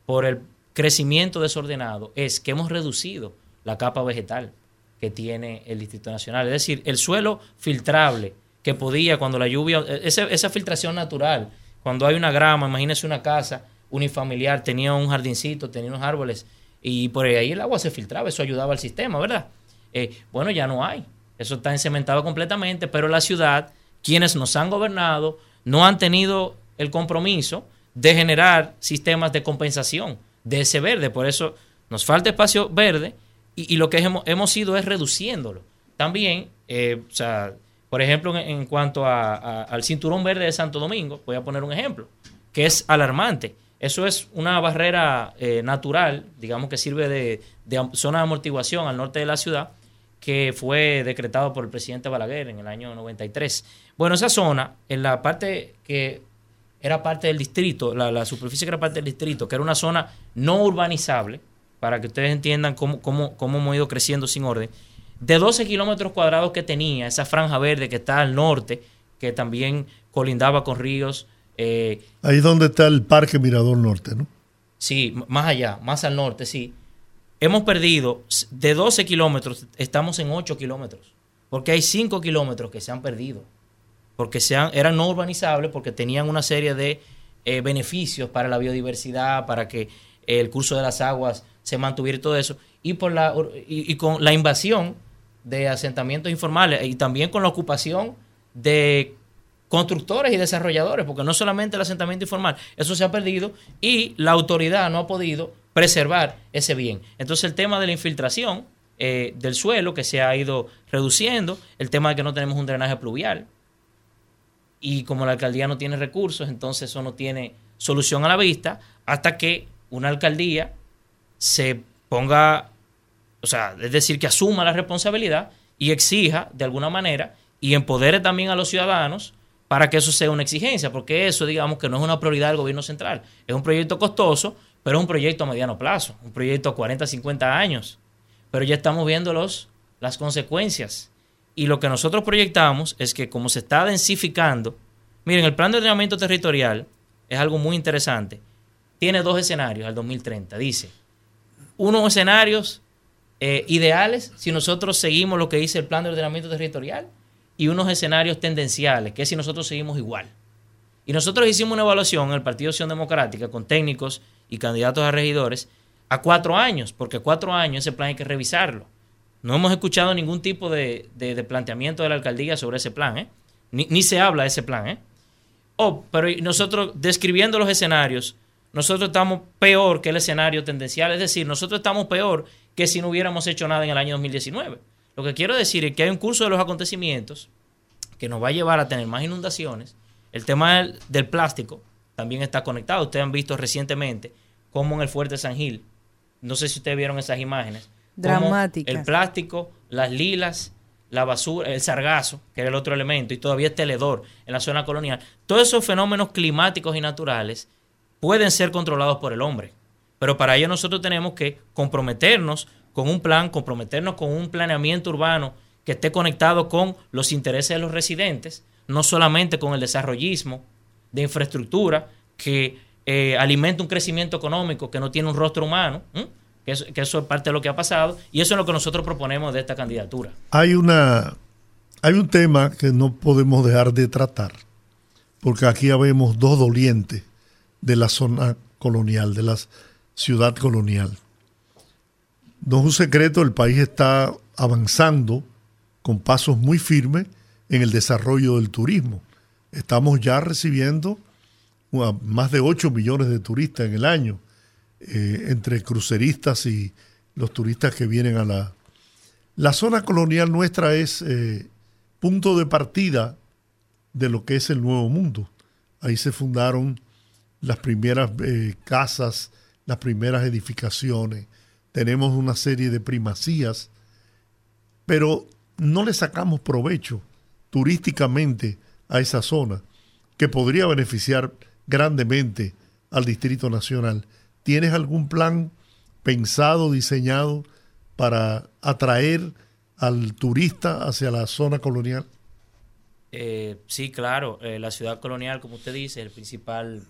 Speaker 6: por el crecimiento desordenado, es que hemos reducido la capa vegetal que tiene el Distrito Nacional. Es decir, el suelo filtrable que podía cuando la lluvia, esa, esa filtración natural, cuando hay una grama, imagínese una casa unifamiliar, tenía un jardincito, tenía unos árboles y por ahí el agua se filtraba, eso ayudaba al sistema, ¿verdad? Eh, bueno, ya no hay, eso está encementado completamente, pero la ciudad, quienes nos han gobernado, no han tenido el compromiso de generar sistemas de compensación de ese verde, por eso nos falta espacio verde y, lo que hemos, hemos ido es reduciéndolo. También, eh, o sea, por ejemplo, en, cuanto al cinturón verde de Santo Domingo, voy a poner un ejemplo, que es alarmante. Eso es una barrera eh, natural, digamos que sirve de, zona de amortiguación al norte de la ciudad, que fue decretado por el presidente Balaguer en el año 93. Bueno, esa zona, en la parte que era parte del distrito, la, superficie que era parte del distrito, que era una zona no urbanizable, para que ustedes entiendan cómo, cómo, cómo hemos ido creciendo sin orden, de 12 kilómetros cuadrados que tenía, esa franja verde que está al norte, que también colindaba con ríos.
Speaker 1: Eh, Ahí es donde está el Parque Mirador Norte, ¿no?
Speaker 6: Sí, más allá, más al norte, sí. Hemos perdido de 12 kilómetros, estamos en 8 kilómetros, porque hay 5 kilómetros que se han perdido, porque sean, eran no urbanizables, porque tenían una serie de eh, beneficios para la biodiversidad, para que el curso de las aguas se mantuviera y todo eso, y, por la, y con la invasión de asentamientos informales y también con la ocupación de constructores y desarrolladores, porque no solamente el asentamiento informal, eso se ha perdido y la autoridad no ha podido preservar ese bien. Entonces el tema de la infiltración eh, del suelo que se ha ido reduciendo, el tema de que no tenemos un drenaje pluvial y como la alcaldía no tiene recursos, entonces eso no tiene solución a la vista hasta que una alcaldía se ponga o sea, es decir, que asuma la responsabilidad y exija de alguna manera y empodere también a los ciudadanos para que eso sea una exigencia, porque eso, digamos, que no es una prioridad del gobierno central. Es un proyecto costoso, pero es un proyecto a mediano plazo, un proyecto a 40, 50 años. Pero ya estamos viendo los, las consecuencias. Y lo que nosotros proyectamos es que como se está densificando, miren, el plan de ordenamiento territorial es algo muy interesante. Tiene dos escenarios al 2030. Dice, unos escenarios eh, ideales si nosotros seguimos lo que dice el plan de ordenamiento territorial y unos escenarios tendenciales, que es si nosotros seguimos igual. Y nosotros hicimos una evaluación en el Partido Acción Democrática con técnicos y candidatos a regidores a cuatro años, porque cuatro años ese plan hay que revisarlo. No hemos escuchado ningún tipo de, planteamiento de la alcaldía sobre ese plan, ¿eh? ni, se habla de ese plan. ¿eh? Oh, pero nosotros describiendo los escenarios, nosotros estamos peor que el escenario tendencial, es decir, nosotros estamos peor que si no hubiéramos hecho nada en el año 2019. Lo que quiero decir es que hay un curso de los acontecimientos que nos va a llevar a tener más inundaciones. El tema del, plástico también está conectado. Ustedes han visto recientemente cómo en el fuerte San Gil, no sé si ustedes vieron esas imágenes,
Speaker 3: dramáticas.
Speaker 6: El plástico, las lilas, la basura, el sargazo, que era el otro elemento, y todavía este heledor en la zona colonial. Todos esos fenómenos climáticos y naturales pueden ser controlados por el hombre. Pero para ello nosotros tenemos que comprometernos con un plan, comprometernos con un planeamiento urbano que esté conectado con los intereses de los residentes, no solamente con el desarrollismo de infraestructura que eh, alimenta un crecimiento económico que no tiene un rostro humano, que eso, que eso, es parte de lo que ha pasado, y eso es lo que nosotros proponemos de esta candidatura.
Speaker 1: Hay, una, hay un tema que no podemos dejar de tratar, porque aquí habemos dos dolientes de la zona colonial, de las ciudad colonial. No es un secreto, el país está avanzando con pasos muy firmes en el desarrollo del turismo. Estamos ya recibiendo más de 8 millones de turistas en el año, eh, entre cruceristas y los turistas que vienen a la... La zona colonial nuestra es eh, punto de partida de lo que es el Nuevo Mundo. Ahí se fundaron las primeras eh, casas las primeras edificaciones, tenemos una serie de primacías, pero no le sacamos provecho turísticamente a esa zona, que podría beneficiar grandemente al Distrito Nacional. ¿Tienes algún plan pensado, diseñado para atraer al turista hacia la zona colonial?
Speaker 6: Eh, sí, claro. Eh, la ciudad colonial, como usted dice, es el principal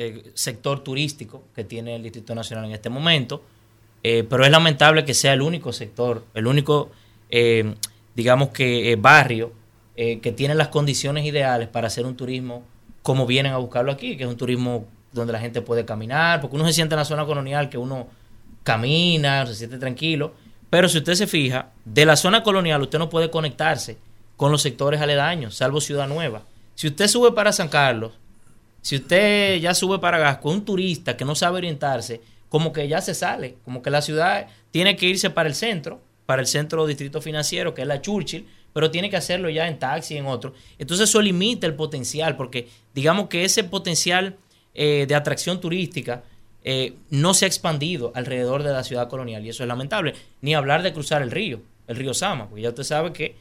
Speaker 6: eh, sector turístico que tiene el Distrito Nacional en este momento, eh, pero es lamentable que sea el único sector, el único, eh, digamos que barrio que tiene las condiciones ideales para hacer un turismo como vienen a buscarlo aquí, que es un turismo donde la gente puede caminar, porque uno se siente en la zona colonial que uno camina, se siente tranquilo, pero si usted se fija, de la zona colonial usted no puede conectarse con los sectores aledaños, salvo Ciudad Nueva. Si usted sube para San Carlos, si usted ya sube para Gasco, un turista que no sabe orientarse, como que ya se sale, como que la ciudad tiene que irse para el centro, para el centro distrito financiero, que es la Churchill, pero tiene que hacerlo ya en taxi, en otro. Entonces eso limita el potencial, porque digamos que ese potencial eh, de atracción turística eh, no se ha expandido alrededor de la ciudad colonial, y eso es lamentable. Ni hablar de cruzar el río, el río Sama, porque ya usted sabe que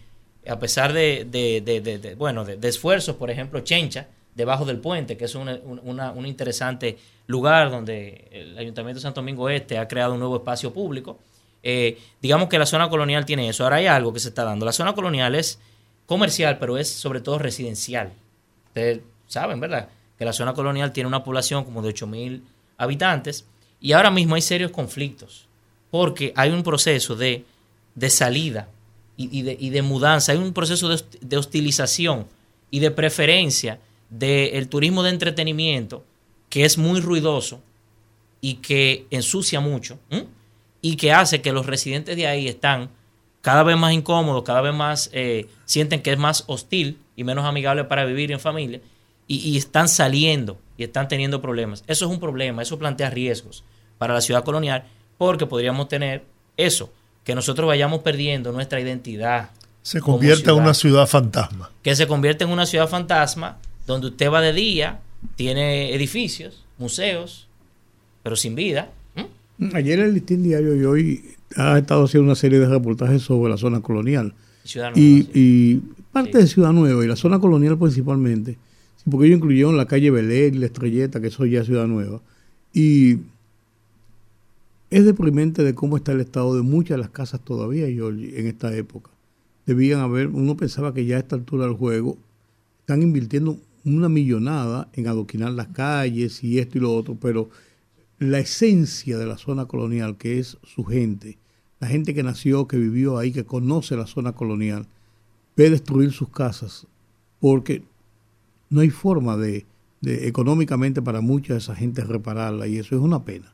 Speaker 6: a pesar de, bueno, de, esfuerzos, por ejemplo, Chencha, debajo del puente, que es un interesante lugar donde el Ayuntamiento de Santo Domingo Este ha creado un nuevo espacio público. Eh, digamos que la zona colonial tiene eso. Ahora hay algo que se está dando. La zona colonial es comercial, pero es sobre todo residencial. Ustedes saben, ¿verdad? Que la zona colonial tiene una población como de 8.000 habitantes y ahora mismo hay serios conflictos porque hay un proceso de, de salida y, de, y, de, mudanza, hay un proceso de, hostilización y de preferencia del turismo de entretenimiento que es muy ruidoso y que ensucia mucho y que hace que los residentes de ahí están cada vez más incómodos, cada vez más eh, sienten que es más hostil y menos amigable para vivir en familia y, y, están saliendo y están teniendo problemas. Eso es un problema, eso plantea riesgos para la ciudad colonial porque podríamos tener eso, que nosotros vayamos perdiendo nuestra identidad.
Speaker 1: Se convierte en una ciudad fantasma.
Speaker 6: Que se convierte en una ciudad fantasma donde usted va de día, tiene edificios, museos, pero sin vida.
Speaker 2: Ayer el listín diario y hoy ha estado haciendo una serie de reportajes sobre la zona colonial. y, parte de Ciudad Nueva y la zona colonial principalmente, porque ellos incluyeron la calle Belén y la Estrelleta, que eso ya es Ciudad Nueva. Y es deprimente de cómo está el estado de muchas de las casas todavía, en esta época. Debían haber, uno pensaba que ya a esta altura del juego están invirtiendo una millonada en adoquinar las calles y esto y lo otro, pero la esencia de la zona colonial, que es su gente, la gente que nació, que vivió ahí, que conoce la zona colonial, ve destruir sus casas porque no hay forma de, económicamente para mucha de esa gente repararla y eso es una pena,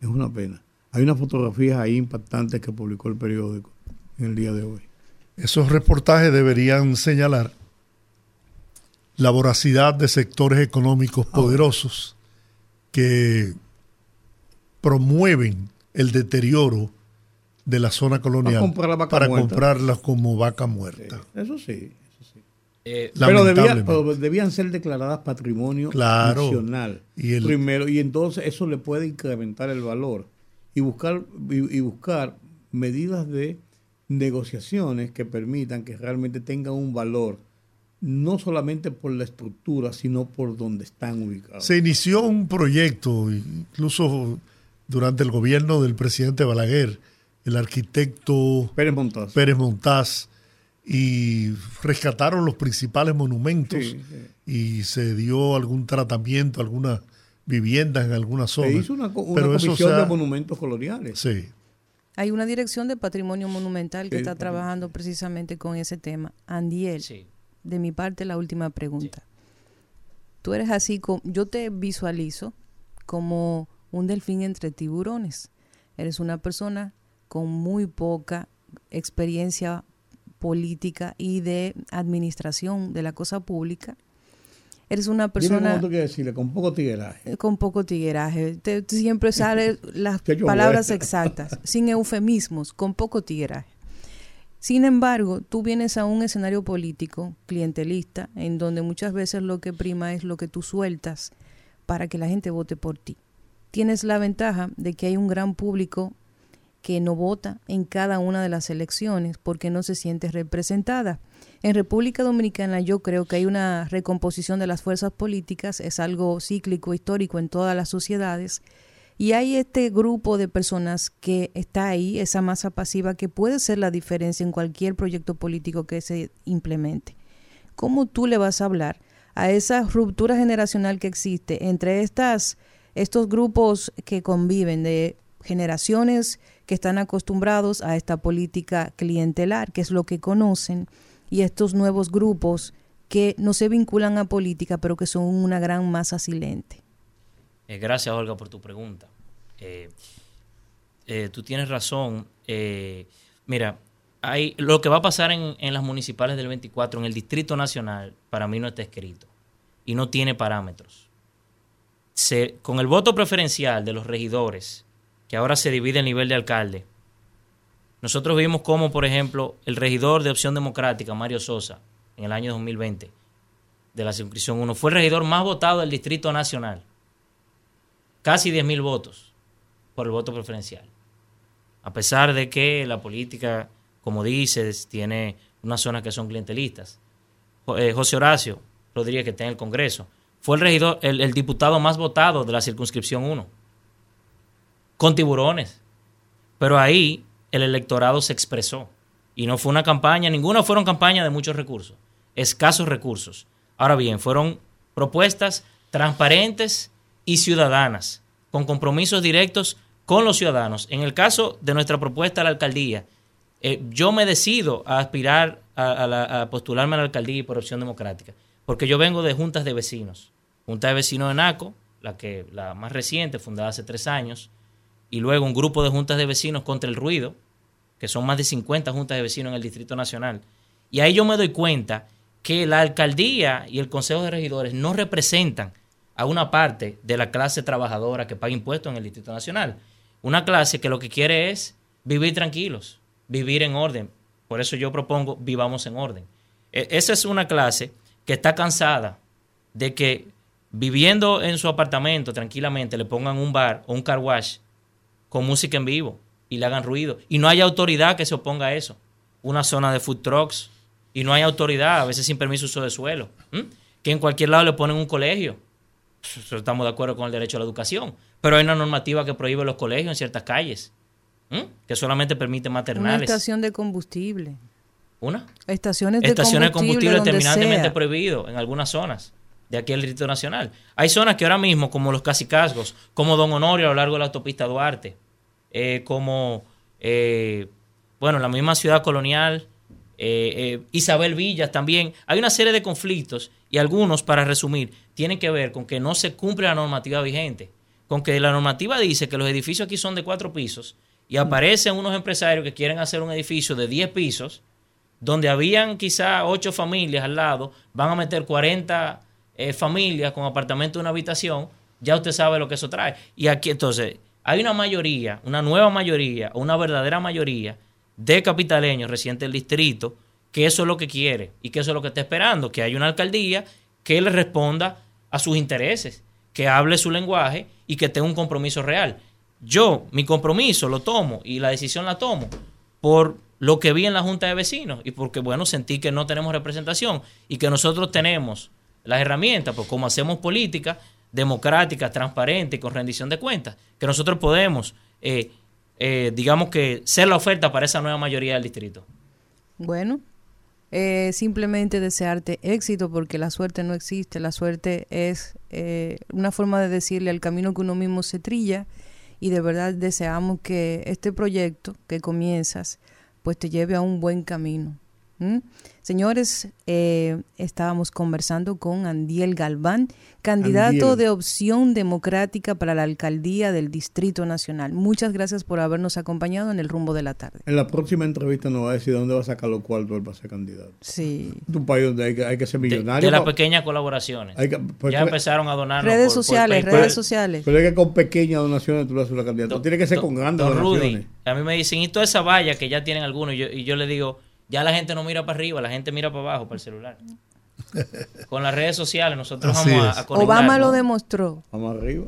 Speaker 2: es una pena. Hay unas fotografías ahí impactantes que publicó el periódico en el día de hoy.
Speaker 1: Esos reportajes deberían señalar la voracidad de sectores económicos poderosos que promueven el deterioro de la zona colonial para comprarlas como vaca muerta.
Speaker 2: eso sí, eso sí. Eh, pero, debían ser declaradas patrimonio nacional y primero y entonces eso le puede incrementar el valor y buscar, y, buscar medidas de negociaciones que permitan que realmente tengan un valor, no solamente por la estructura, sino por donde están ubicados.
Speaker 1: Se inició un proyecto, incluso durante el gobierno del presidente Balaguer, el arquitecto
Speaker 2: Pérez Montaz,
Speaker 1: Pérez Montaz y rescataron los principales monumentos y se dio algún tratamiento, alguna viviendas en algunas zonas.
Speaker 2: Se hizo una, comisión de monumentos coloniales.
Speaker 1: Sí.
Speaker 3: Hay una dirección de patrimonio monumental que está trabajando precisamente con ese tema. Andiel, de mi parte la última pregunta. Tú eres así, como, yo te visualizo como un delfín entre tiburones. Eres una persona con muy poca experiencia política y de administración de la cosa pública Eres una persona...
Speaker 2: Dime decirle, con poco tigueraje.
Speaker 3: Eh, con poco tigueraje. Te, siempre salen [LAUGHS] las palabras exactas, sin eufemismos, con poco tigueraje. Sin embargo, tú vienes a un escenario político clientelista, en donde muchas veces lo que prima es lo que tú sueltas para que la gente vote por ti. Tienes la ventaja de que hay un gran público que no vota en cada una de las elecciones porque no se siente representada. En República Dominicana yo creo que hay una recomposición de las fuerzas políticas, es algo cíclico, histórico en todas las sociedades, y hay este grupo de personas que está ahí, esa masa pasiva, que puede ser la diferencia en cualquier proyecto político que se implemente. ¿Cómo tú le vas a hablar a esa ruptura generacional que existe entre estas, estos grupos que conviven de generaciones que están acostumbrados a esta política clientelar, que es lo que conocen, y estos nuevos grupos que no se vinculan a política, pero que son una gran masa silente.
Speaker 6: Eh, gracias, Olga, por tu pregunta. Eh, eh, tú tienes razón. mira, hay, lo que va a pasar en, las municipales del 24, en el Distrito Nacional, para mí no está escrito y no tiene parámetros. Se, con el voto preferencial de los regidores, que ahora se divide el nivel de alcalde, nosotros vimos cómo, por ejemplo, el regidor de Opción Democrática, Mario Sosa, en el año 2020, de la circunscripción 1, fue el regidor más votado del Distrito Nacional. Casi 10.000 votos por el voto preferencial. A pesar de que la política, como dices, tiene unas zonas que son clientelistas. Eh, José Horacio Rodríguez, que está en el Congreso, fue el regidor, el, diputado más votado de la circunscripción 1. Con tiburones. Pero ahí el electorado se expresó. Y no fue una campaña, ninguna fueron campañas de muchos recursos, escasos recursos. Ahora bien, fueron propuestas transparentes y ciudadanas, con compromisos directos con los ciudadanos. En el caso de nuestra propuesta a la alcaldía, eh, yo me decido a aspirar a, postularme a la alcaldía por opción democrática, porque yo vengo de juntas de vecinos. Junta de vecinos de NACO, la, que, la más reciente, fundada hace tres años, y luego un grupo de juntas de vecinos contra el ruido, que son más de 50 juntas de vecinos en el Distrito Nacional. Y ahí yo me doy cuenta que la alcaldía y el Consejo de Regidores no representan a una parte de la clase trabajadora que paga impuestos en el Distrito Nacional. Una clase que lo que quiere es vivir tranquilos, vivir en orden. Por eso yo propongo vivamos en orden. E, esa es una clase que está cansada de que viviendo en su apartamento tranquilamente le pongan un bar o un car wash con música en vivo y le hagan ruido. Y no hay autoridad que se oponga a eso. Una zona de food trucks y no hay autoridad, a veces sin permiso uso de suelo. Que en cualquier lado le ponen un colegio. Estamos de acuerdo con el derecho a la educación. Pero hay una normativa que prohíbe los colegios en ciertas calles. Que solamente permite maternales.
Speaker 3: Una estación de combustible.
Speaker 6: ¿Una?
Speaker 3: Estaciones de
Speaker 6: Estaciones
Speaker 3: combustible.
Speaker 6: de combustible terminantemente prohibido en algunas zonas de aquí del Distrito Nacional. Hay zonas que ahora mismo, como los Casicasgos, como Don Honorio a lo largo de la autopista Duarte, eh, como, eh, bueno, la misma ciudad colonial, eh, Isabel Villas también. Hay una serie de conflictos y algunos, para resumir, tienen que ver con que no se cumple la normativa vigente, con que la normativa dice que los edificios aquí son de cuatro pisos y aparecen unos empresarios que quieren hacer un edificio de diez pisos, donde habían quizá ocho familias al lado, van a meter 40 familias con apartamento de una habitación, ya usted sabe lo que eso trae. Y aquí entonces, hay una mayoría, una nueva mayoría, una verdadera mayoría de capitaleños residentes del distrito que eso es lo que quiere y que eso es lo que está esperando, que haya una alcaldía que le responda a sus intereses, que hable su lenguaje y que tenga un compromiso real. Yo, mi compromiso lo tomo y la decisión la tomo por lo que vi en la Junta de Vecinos y porque, bueno, sentí que no tenemos representación y que nosotros tenemos las herramientas, pues como hacemos política, democrática, transparente y con rendición de cuentas, que nosotros podemos, eh, eh, digamos que, ser la oferta para esa nueva mayoría del distrito.
Speaker 3: Bueno, eh, simplemente desearte éxito porque la suerte no existe, la suerte es una forma de decirle al camino que uno mismo se trilla y de verdad deseamos que este proyecto que comienzas pues te lleve a un buen camino. Señores, eh, estábamos conversando con Andiel Galván, candidato de opción democrática para la alcaldía del Distrito Nacional. Muchas gracias por habernos acompañado en el rumbo de la tarde.
Speaker 2: En la próxima entrevista nos va a decir dónde va a sacar los cuartos él para ser candidato.
Speaker 3: Sí.
Speaker 2: Es un país donde hay que, ser millonario.
Speaker 6: De, las pequeñas colaboraciones.
Speaker 2: Pues,
Speaker 6: ya empezaron a donar.
Speaker 3: Redes sociales, redes sociales.
Speaker 2: Pero es que con pequeñas donaciones tú vas a hacer la candidata. Tiene que ser con grandes donaciones.
Speaker 6: a mí me dicen, y toda esa valla que ya tienen algunos, y yo le digo ya la gente no mira para arriba, la gente mira para abajo, para el celular. Con las redes sociales nosotros vamos a, conectar.
Speaker 3: Obama lo demostró.
Speaker 2: Vamos arriba.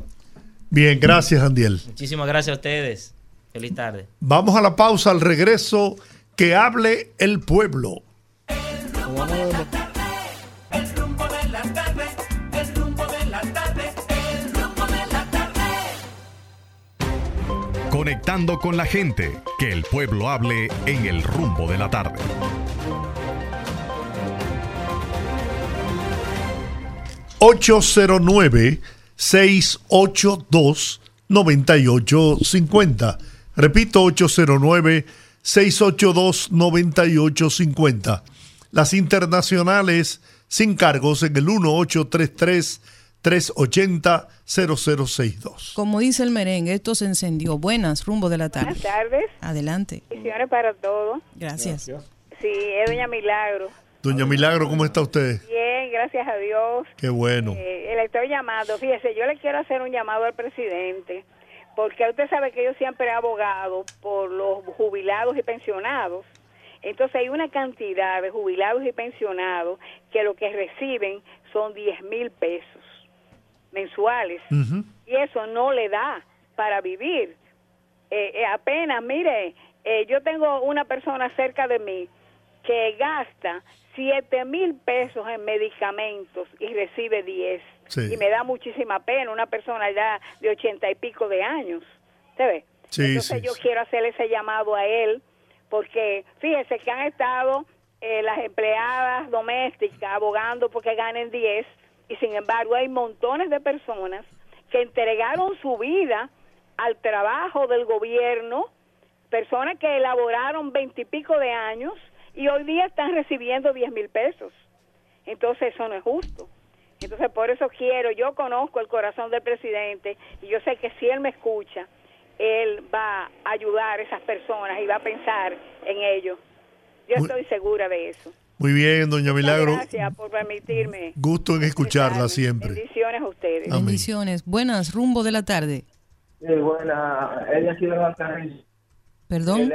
Speaker 1: Bien, gracias, Andiel.
Speaker 6: Muchísimas gracias a ustedes. Feliz tarde.
Speaker 1: Vamos a la pausa, al regreso, que hable el pueblo.
Speaker 4: Conectando con la gente, que el pueblo hable en el rumbo de la tarde.
Speaker 1: 809-682-9850. Repito, 809-682-9850. Las internacionales sin cargos en el 1833-380-0062.
Speaker 3: Como dice el merengue, esto se encendió. Buenas, rumbo de la tarde.
Speaker 7: Buenas tardes.
Speaker 3: Adelante.
Speaker 7: Bendiciones para todos.
Speaker 3: Gracias.
Speaker 7: Sí, es Doña Milagro.
Speaker 1: Doña Milagro, ¿cómo está usted?
Speaker 7: Bien, gracias a Dios.
Speaker 1: Qué bueno.
Speaker 7: Eh, le estoy llamando. Fíjese, yo le quiero hacer un llamado al presidente, porque usted sabe que yo siempre he abogado por los jubilados y pensionados. Entonces hay una cantidad de jubilados y pensionados que lo que reciben son 10 mil pesos mensuales. Y eso no le da para vivir. Eh, eh, apenas, mire, eh, yo tengo una persona cerca de mí que gasta 7 mil pesos en medicamentos y recibe 10.
Speaker 1: Sí.
Speaker 7: Y me da muchísima pena, una persona ya de ochenta y pico de años. ¿Se ve?
Speaker 1: Sí,
Speaker 7: Entonces
Speaker 1: sí,
Speaker 7: yo quiero hacer ese llamado a él, porque fíjese que han estado eh, las empleadas domésticas abogando porque ganen 10 y sin embargo hay montones de personas que entregaron su vida al trabajo del gobierno, personas que elaboraron veintipico de años y hoy día están recibiendo 10 mil pesos. Entonces eso no es justo. Entonces por eso quiero, yo conozco el corazón del presidente y yo sé que si él me escucha, él va a ayudar a esas personas y va a pensar en ellos. Yo estoy segura de eso.
Speaker 1: Muy bien, doña Milagro.
Speaker 7: Muchas gracias por permitirme.
Speaker 1: Gusto en escucharla siempre.
Speaker 7: Bendiciones a ustedes.
Speaker 1: Amén.
Speaker 3: Bendiciones. Buenas, rumbo de la tarde.
Speaker 8: Sí, buena. Ella sí de los alcarrizos.
Speaker 3: Perdón.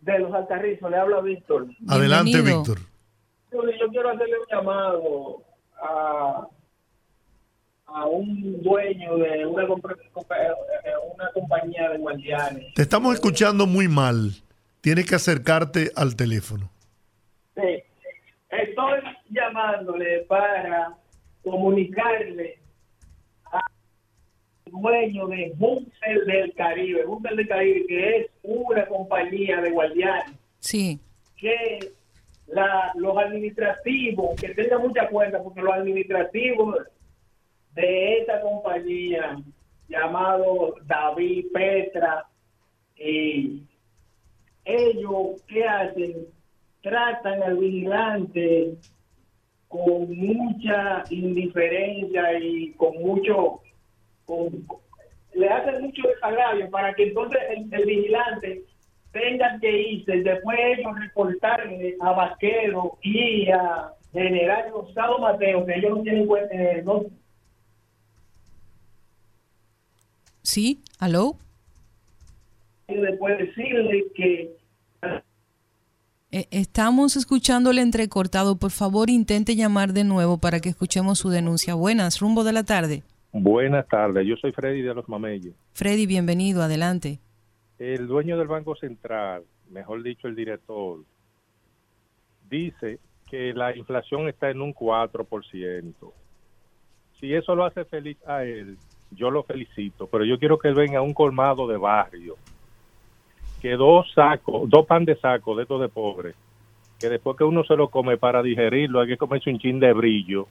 Speaker 8: De los alcarrizos, le habla Víctor.
Speaker 1: Adelante. Víctor.
Speaker 8: Yo, yo quiero hacerle un llamado a, a un dueño de una, eh, una compañía de guardianes.
Speaker 1: Te estamos escuchando muy mal. Tienes que acercarte al teléfono.
Speaker 8: Sí. Estoy llamándole para comunicarle al dueño de Bunker del Caribe. Bunker del Caribe, que es una compañía de guardianes.
Speaker 3: Sí.
Speaker 8: que la, los administrativos, que tengan mucha cuenta, porque los administrativos de esta compañía, llamado David Petra, y ellos, ¿qué hacen? Tratan al vigilante con mucha indiferencia y con mucho, con- le hacen mucho desagravio para que entonces el, el vigilante tenga que irse después ellos reportarle a Vaquero y a General Rosado Mateo que ellos no tienen cuenta, eh, no
Speaker 3: Sí. ¿Aló?
Speaker 8: y después decirle que
Speaker 3: estamos escuchándole entrecortado. Por favor, intente llamar de nuevo para que escuchemos su denuncia. Buenas, rumbo de la tarde.
Speaker 9: Buenas tardes, yo soy Freddy de los Mameyes.
Speaker 3: Freddy, bienvenido. Adelante.
Speaker 9: El dueño del Banco Central, mejor dicho el director, dice que la inflación está en un 4%. Si eso lo hace feliz a él, yo lo felicito, pero yo quiero que él venga a un colmado de barrio, que dos sacos, dos pan de saco de estos de pobre, que después que uno se lo come para digerirlo hay que comerse un chin de brillo.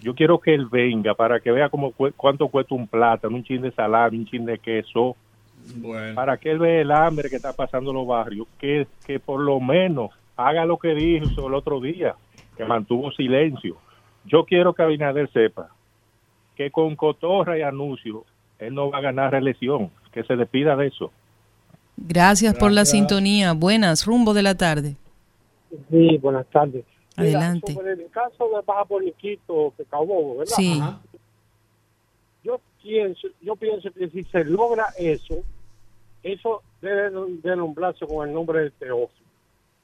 Speaker 9: Yo quiero que él venga para que vea cómo, cuánto cuesta un plátano, un chin de salami, un chin de queso, para que él vea el hambre que está pasando en los barrios, que, que por lo menos haga lo que dijo el otro día, que mantuvo silencio. Yo quiero que Abinader sepa que con Cotorra y Anuncio él no va a ganar reelección, que se despida de eso.
Speaker 3: Gracias, por la sintonía. Buenas, rumbo de la tarde.
Speaker 10: Sí, buenas tardes. Mira,
Speaker 3: Adelante.
Speaker 10: sobre el caso de Baja que acabó, ¿verdad?
Speaker 3: Sí.
Speaker 10: Ajá. Yo pienso, yo pienso que si se logra eso, eso debe de nombrarse con el nombre de Teófilo,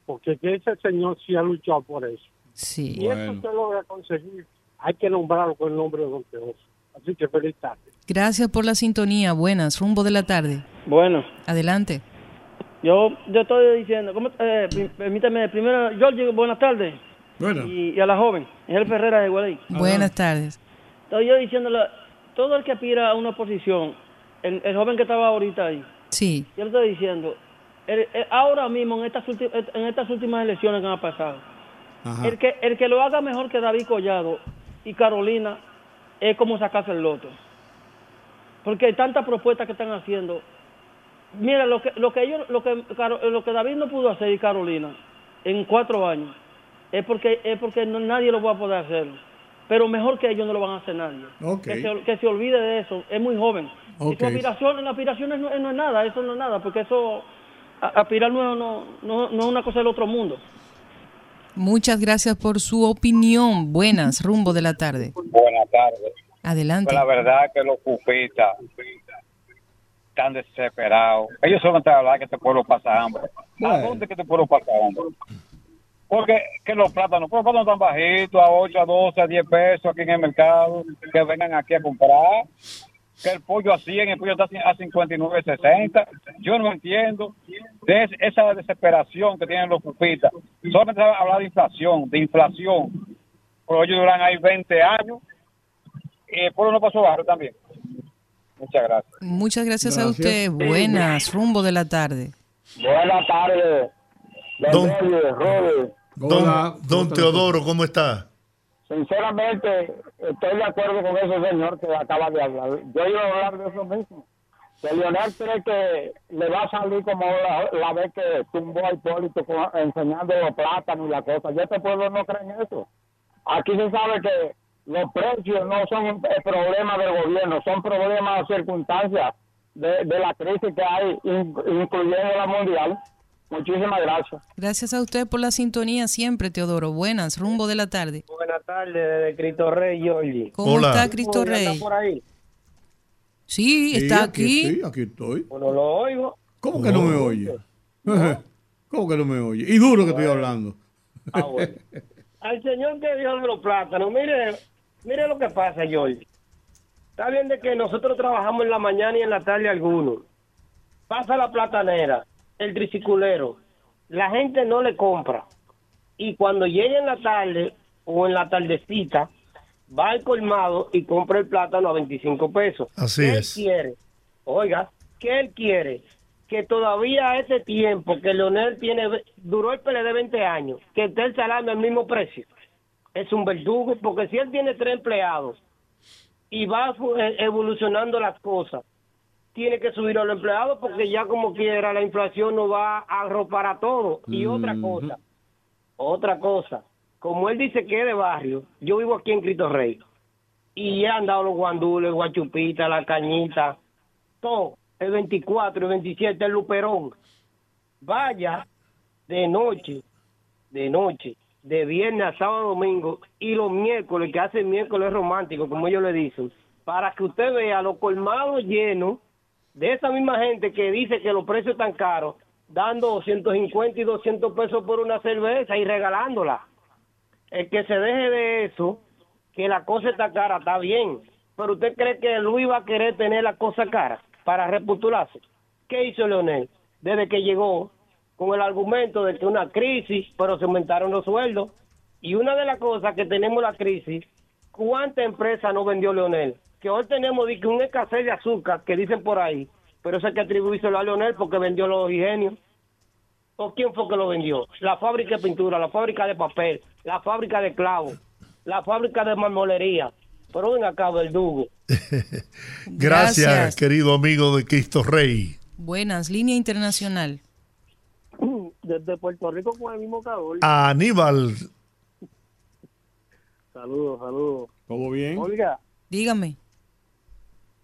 Speaker 10: porque que ese señor sí ha luchado por eso.
Speaker 3: Sí.
Speaker 10: Y eso se logra conseguir, hay que nombrarlo con el nombre de Don Teófilo. Así que feliz tarde.
Speaker 3: Gracias por la sintonía. Buenas, rumbo de la tarde.
Speaker 11: Bueno,
Speaker 3: Adelante.
Speaker 11: yo, yo estoy diciendo, ¿cómo, eh, permítame, primero, George, buenas tardes.
Speaker 2: Bueno.
Speaker 11: Y, y a la joven, el Ferrera de Guadalí.
Speaker 3: Buenas tardes.
Speaker 11: Estoy yo diciéndole, todo el que aspira a una posición, el, el joven que estaba ahorita ahí,
Speaker 3: Sí.
Speaker 11: yo le estoy diciendo, el- el- ahora mismo en estas, ulti- en estas últimas elecciones que han pasado,
Speaker 2: Ajá.
Speaker 11: el que, el que lo haga mejor que David Collado y Carolina es como sacarse el loto. Porque hay tantas propuestas que están haciendo. Mira, lo que, lo que ellos, lo que, lo que David no pudo hacer y Carolina en cuatro años, es porque, es porque no- nadie lo va a poder hacer. Pero mejor que ellos no lo van a hacer nadie. Que, se, que se olvide de eso, es muy joven. Y su aspiración, la aspiración no, no es nada, eso no es nada, porque eso, aspirar no, no, no, no es una cosa del otro mundo.
Speaker 3: Muchas gracias por su opinión. Buenas, rumbo de la tarde.
Speaker 12: Buenas tardes.
Speaker 3: Adelante.
Speaker 12: Pues la verdad que los pupitas están desesperados. Ellos solo están hablar que este pueblo pasa hambre. ¿A dónde que este pueblo pasa hambre? Porque que los plátanos, los plátanos están bajitos, a 8, a 12, a 10 pesos aquí en el mercado, que vengan aquí a comprar. Que el pollo a 100, el pollo está a 59, 60. Yo no entiendo de es- esa desesperación que tienen los pupitas. Solamente hablar de inflación, de inflación. Pero ellos duran ahí 20 años y el pueblo no pasó barrio también. Muchas gracias.
Speaker 3: Muchas gracias, a usted. Buenas, rumbo de la tarde.
Speaker 13: Buenas tardes.
Speaker 1: Don-
Speaker 13: Robert.
Speaker 1: Don, don Teodoro, ¿cómo está?
Speaker 13: Sinceramente, estoy de acuerdo con ese señor que acaba de hablar. Yo iba a hablar de eso mismo. Que Leonel cree que le va a salir como la, la vez que tumbó a Hipólito enseñando los plátanos y la cosa. Yo este pueblo no cree en eso. Aquí se sabe que los precios no son un eh, problema del gobierno, son problemas de circunstancias de, de la crisis que hay, in- incluyendo la mundial. Muchísimas gracias.
Speaker 3: Gracias a usted por la sintonía siempre, Teodoro. Buenas, rumbo de la tarde.
Speaker 14: Buenas tardes, desde Cristo Rey, Giorgi.
Speaker 3: ¿Cómo está Cristo
Speaker 14: ¿Anda
Speaker 3: Rey?
Speaker 14: por ahí?
Speaker 3: Sí,
Speaker 2: Sí,
Speaker 3: está
Speaker 2: aquí
Speaker 3: aquí.
Speaker 2: estoy, aquí estoy.
Speaker 14: Bueno, lo oigo.
Speaker 2: ¿Cómo que no me oye? [LAUGHS] ¿Cómo que no me oye? Y duro que estoy hablando.
Speaker 14: Ah, bueno. [LAUGHS] Al señor que dijo de los plátanos, mire, mire lo que pasa, George. Está bien de que nosotros trabajamos en la mañana y en la tarde algunos. Pasa la platanera, el triciculero. La gente no le compra. Y cuando llega en la tarde o en la tardecita, va al colmado y compra el plátano a 25 pesos.
Speaker 1: Así
Speaker 14: ¿Qué
Speaker 1: es.
Speaker 14: él quiere? Oiga, ¿qué él quiere? Que todavía a ese tiempo que Leonel tiene, duró el PLD 20 años, que esté el salario al mismo precio. Es un verdugo, porque si él tiene tres empleados y va eh, evolucionando las cosas, tiene que subir a los empleados porque ya como quiera la inflación no va a arropar a todo. Y otra cosa, otra cosa, como él dice que es de barrio, yo vivo aquí en Cristo Rey y he andado los guandules, guachupita, la cañita, todo, el 24, el 27, el luperón. Vaya de noche, de noche, de viernes a sábado, domingo y los miércoles, que hace miércoles romántico, como ellos le dicen, para que usted vea los colmados llenos de esa misma gente que dice que los precios están caros, dando 250 y 200 pesos por una cerveza y regalándola. El que se deje de eso, que la cosa está cara, está bien. Pero usted cree que Luis va a querer tener la cosa cara para repostularse. ¿Qué hizo Leonel? Desde que llegó con el argumento de que una crisis, pero se aumentaron los sueldos. Y una de las cosas que tenemos la crisis, ¿cuánta empresa no vendió Leonel? Que hoy tenemos un escasez de azúcar, que dicen por ahí, pero eso hay que atribuírselo a Leonel porque vendió los ingenios. ¿O quién fue que lo vendió? La fábrica de pintura, la fábrica de papel, la fábrica de clavos, la fábrica de marmolería. Pero ven acá, verdugo. [LAUGHS]
Speaker 1: Gracias,
Speaker 3: Gracias.
Speaker 1: querido amigo de Cristo Rey.
Speaker 3: Buenas, línea internacional.
Speaker 14: Desde Puerto Rico con el mismo calor.
Speaker 1: Aníbal,
Speaker 14: Saludos, saludos.
Speaker 2: ¿Todo bien?
Speaker 14: Oiga,
Speaker 3: Dígame.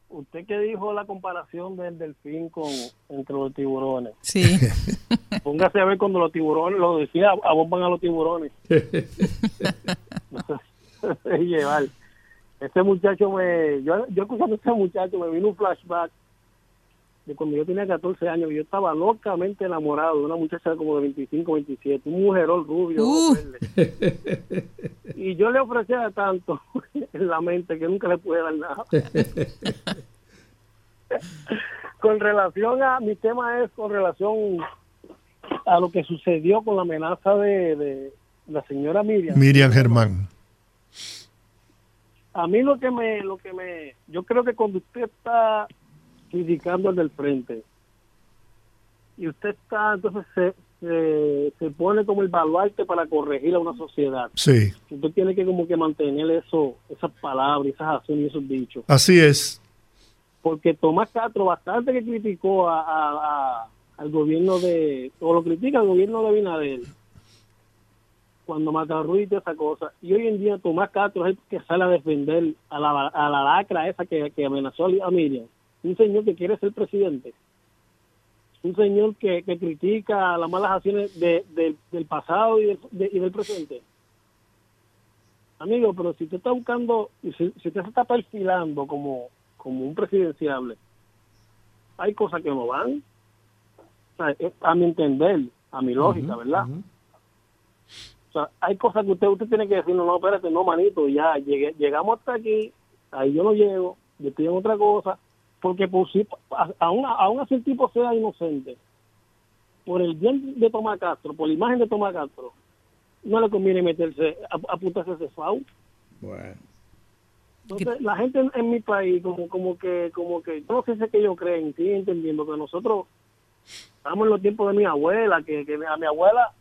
Speaker 14: usted que dijo la comparación del delfín con entre los tiburones.
Speaker 3: Sí. [LAUGHS]
Speaker 14: Póngase a ver cuando los tiburones, lo decía, abomban a los tiburones. [LAUGHS] [LAUGHS] llevar. Ese muchacho me, yo, yo escuchando a ese muchacho me vino un flashback de cuando yo tenía 14 años yo estaba locamente enamorado de una muchacha como de 25, 27, un mujerón rubio.
Speaker 3: Uh.
Speaker 14: verde. Y yo le ofrecía tanto [LAUGHS] en la mente que nunca le pude dar nada. [LAUGHS] con relación a, mi tema es con relación a lo que sucedió con la amenaza de, de la señora Miriam.
Speaker 1: Miriam Germán.
Speaker 14: A mí lo que me, lo que me, yo creo que cuando usted está criticando al del frente y usted está, entonces se, se, se
Speaker 10: supone como el baluarte para corregir a una sociedad.
Speaker 1: Sí,
Speaker 10: Usted tiene que como que mantener eso, esas palabras, esas acciones y esos dichos.
Speaker 1: así es.
Speaker 10: Porque Tomás Castro bastante que criticó a, a- a- al gobierno de, o lo critica al gobierno de Binader, cuando mata Ruiz y toda esa cosa. Y hoy en día Tomás Castro es el que sale a defender a la, a la lacra esa que, que amenazó a Miriam. Un señor que quiere ser presidente. Un señor que, que critica las malas acciones de- de- del pasado y del, de- y del presente. Amigo, pero si usted está buscando, si, si usted se está perfilando como, como un presidenciable, hay cosas que no van. A mi entender, a mi lógica, ¿verdad? O sea, hay cosas que usted usted tiene que decir, no, no, espérate, no, manito, ya llegué, llegamos hasta aquí, ahí yo no llego, yo estoy en otra cosa, porque por si, a- aún, aún así el tipo sea inocente, por el bien de Tomás Castro, por la imagen de Tomás Castro, no le conviene meterse, a- apuntarse a ese FAU.
Speaker 2: Bueno.
Speaker 10: Entonces, la gente en, en mi país, como como que, como que, no sé si es que ellos creen, sí, entendiendo que nosotros estamos en los tiempos de mi abuela, que, que a mi abuela,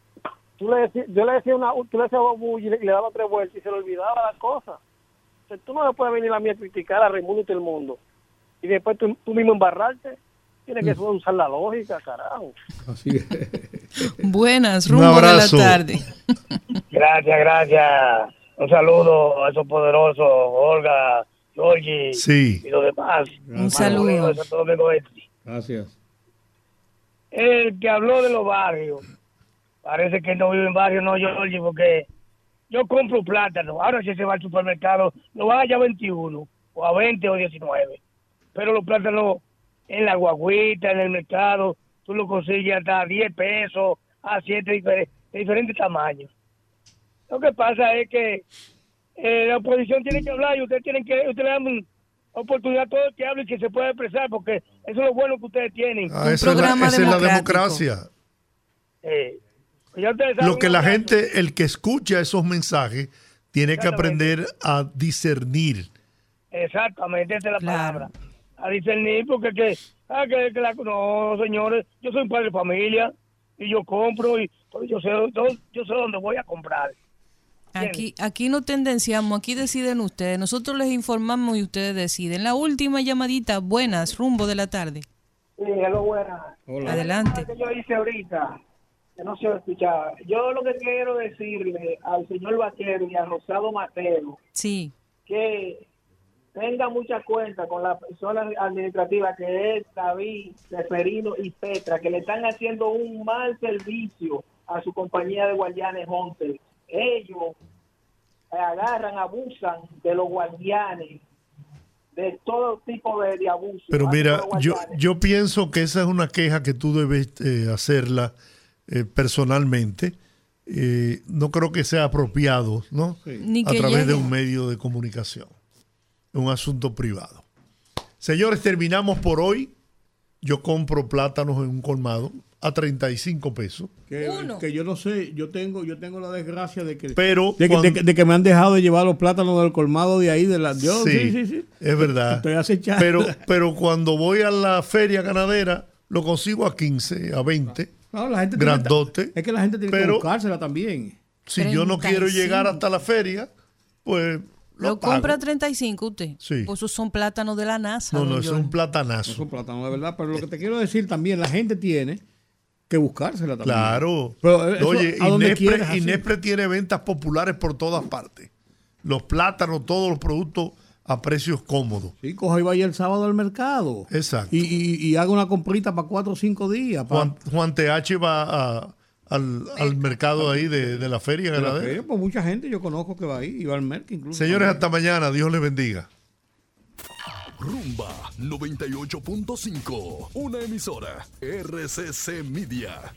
Speaker 10: tú le decías, yo le decía una, tú le decías y le, daba tres vueltas y se le olvidaba la cosa. O sea, tú no le puedes venir a mí a criticar a Raimundo y todo el mundo. Y después tú, tú mismo embarrarte. Tienes que usar la lógica, carajo.
Speaker 2: Así es. [LAUGHS]
Speaker 3: Buenas,
Speaker 1: Un
Speaker 3: rumbo de la tarde. [LAUGHS]
Speaker 15: Gracias, gracias. Un saludo a esos poderosos, Olga, Georgie
Speaker 1: Sí.
Speaker 15: y los demás.
Speaker 3: Un saludo.
Speaker 15: De Santo Domingo Este.
Speaker 2: Gracias.
Speaker 15: El que habló de los barrios, parece que no vive en barrio, no, Georgie, porque yo compro plátano. Ahora si se va al supermercado, lo va allá a 21, o a 20 o 19. Pero los plátanos en la guaguita, en el mercado, tú lo consigues hasta a 10 pesos, a 7 de diferentes tamaños. Lo que pasa es que eh, la oposición tiene que hablar y ustedes tienen que, ustedes le dan un- oportunidad a todos que hablen y que se pueda expresar, porque eso es lo bueno que ustedes tienen.
Speaker 1: Ah, esa es la, esa es la democracia.
Speaker 15: Eh, ya ustedes saben
Speaker 1: Lo que la gente, el que escucha esos mensajes, tiene que aprender a discernir.
Speaker 15: Exactamente, esa es la palabra. A discernir, porque que, ah, que, que la- no, señores, yo soy un padre de familia y yo compro y pues, yo sé, yo sé dónde voy a comprar.
Speaker 3: Aquí, aquí no tendenciamos, aquí deciden ustedes. Nosotros les informamos y ustedes deciden. La última llamadita, buenas, rumbo de la tarde.
Speaker 8: Sí, hello, buenas.
Speaker 3: Adelante.
Speaker 8: que yo hice ahorita, que no se lo escuchaba. Yo lo que quiero decirle al señor Vaquero y a Rosado Mateo
Speaker 3: Sí.
Speaker 8: que tenga mucha cuenta con la persona administrativa que es David, Seferino y Petra, que le están haciendo un mal servicio a su compañía de guardianes Hunter. Ellos agarran, abusan de los guardianes, de todo tipo de, de abuso.
Speaker 1: Pero mira, yo, yo pienso que esa es una queja que tú debes eh, hacerla eh, personalmente. Eh, no creo que sea apropiado, ¿no?
Speaker 3: Ni
Speaker 1: A través de un medio de comunicación. Es un asunto privado. Señores, terminamos por hoy. Yo compro plátanos en un colmado a 35 pesos.
Speaker 2: Que, que yo no sé, yo tengo, yo tengo la desgracia de que,
Speaker 1: Pero
Speaker 2: de, que-
Speaker 1: cuando-
Speaker 2: de que- de que me han dejado de llevar los plátanos del colmado de ahí de la. Yo, sí, sí, sí.
Speaker 1: Es verdad.
Speaker 2: Estoy acechando.
Speaker 1: Pero, [LAUGHS] pero cuando voy a la feria ganadera, lo consigo a 15, a 20.
Speaker 2: No, la gente tiene-
Speaker 1: grandote.
Speaker 2: es que la gente tiene que
Speaker 1: Pero
Speaker 2: buscársela también.
Speaker 1: si yo no quiero
Speaker 3: 35.
Speaker 1: llegar hasta la feria, pues lo,
Speaker 3: ¿Lo
Speaker 1: pago.
Speaker 3: compra a 35 usted?
Speaker 1: Sí.
Speaker 3: Pues esos son plátanos de la NASA.
Speaker 1: No, no, es un platanazo.
Speaker 2: Es un plátano, de verdad. Pero lo que te quiero decir también, la gente tiene que buscársela también.
Speaker 1: Claro.
Speaker 2: Pero eso,
Speaker 1: Oye,
Speaker 2: ¿a dónde
Speaker 1: Inespre? Inespre tiene ventas populares por todas partes. Los plátanos, todos los productos a precios cómodos.
Speaker 2: Sí, coja y vaya el sábado al mercado.
Speaker 1: Exacto.
Speaker 2: Y, y- y haga una comprita para cuatro o cinco días.
Speaker 1: Juan, Juan TH va a- al, al mercado ahí de, de la feria
Speaker 2: de la feria, pues mucha gente yo conozco que va ahí y va al mercado incluso.
Speaker 1: Señores, hasta mañana. Dios les bendiga.
Speaker 16: Rumba 98.5, una emisora RCC Media.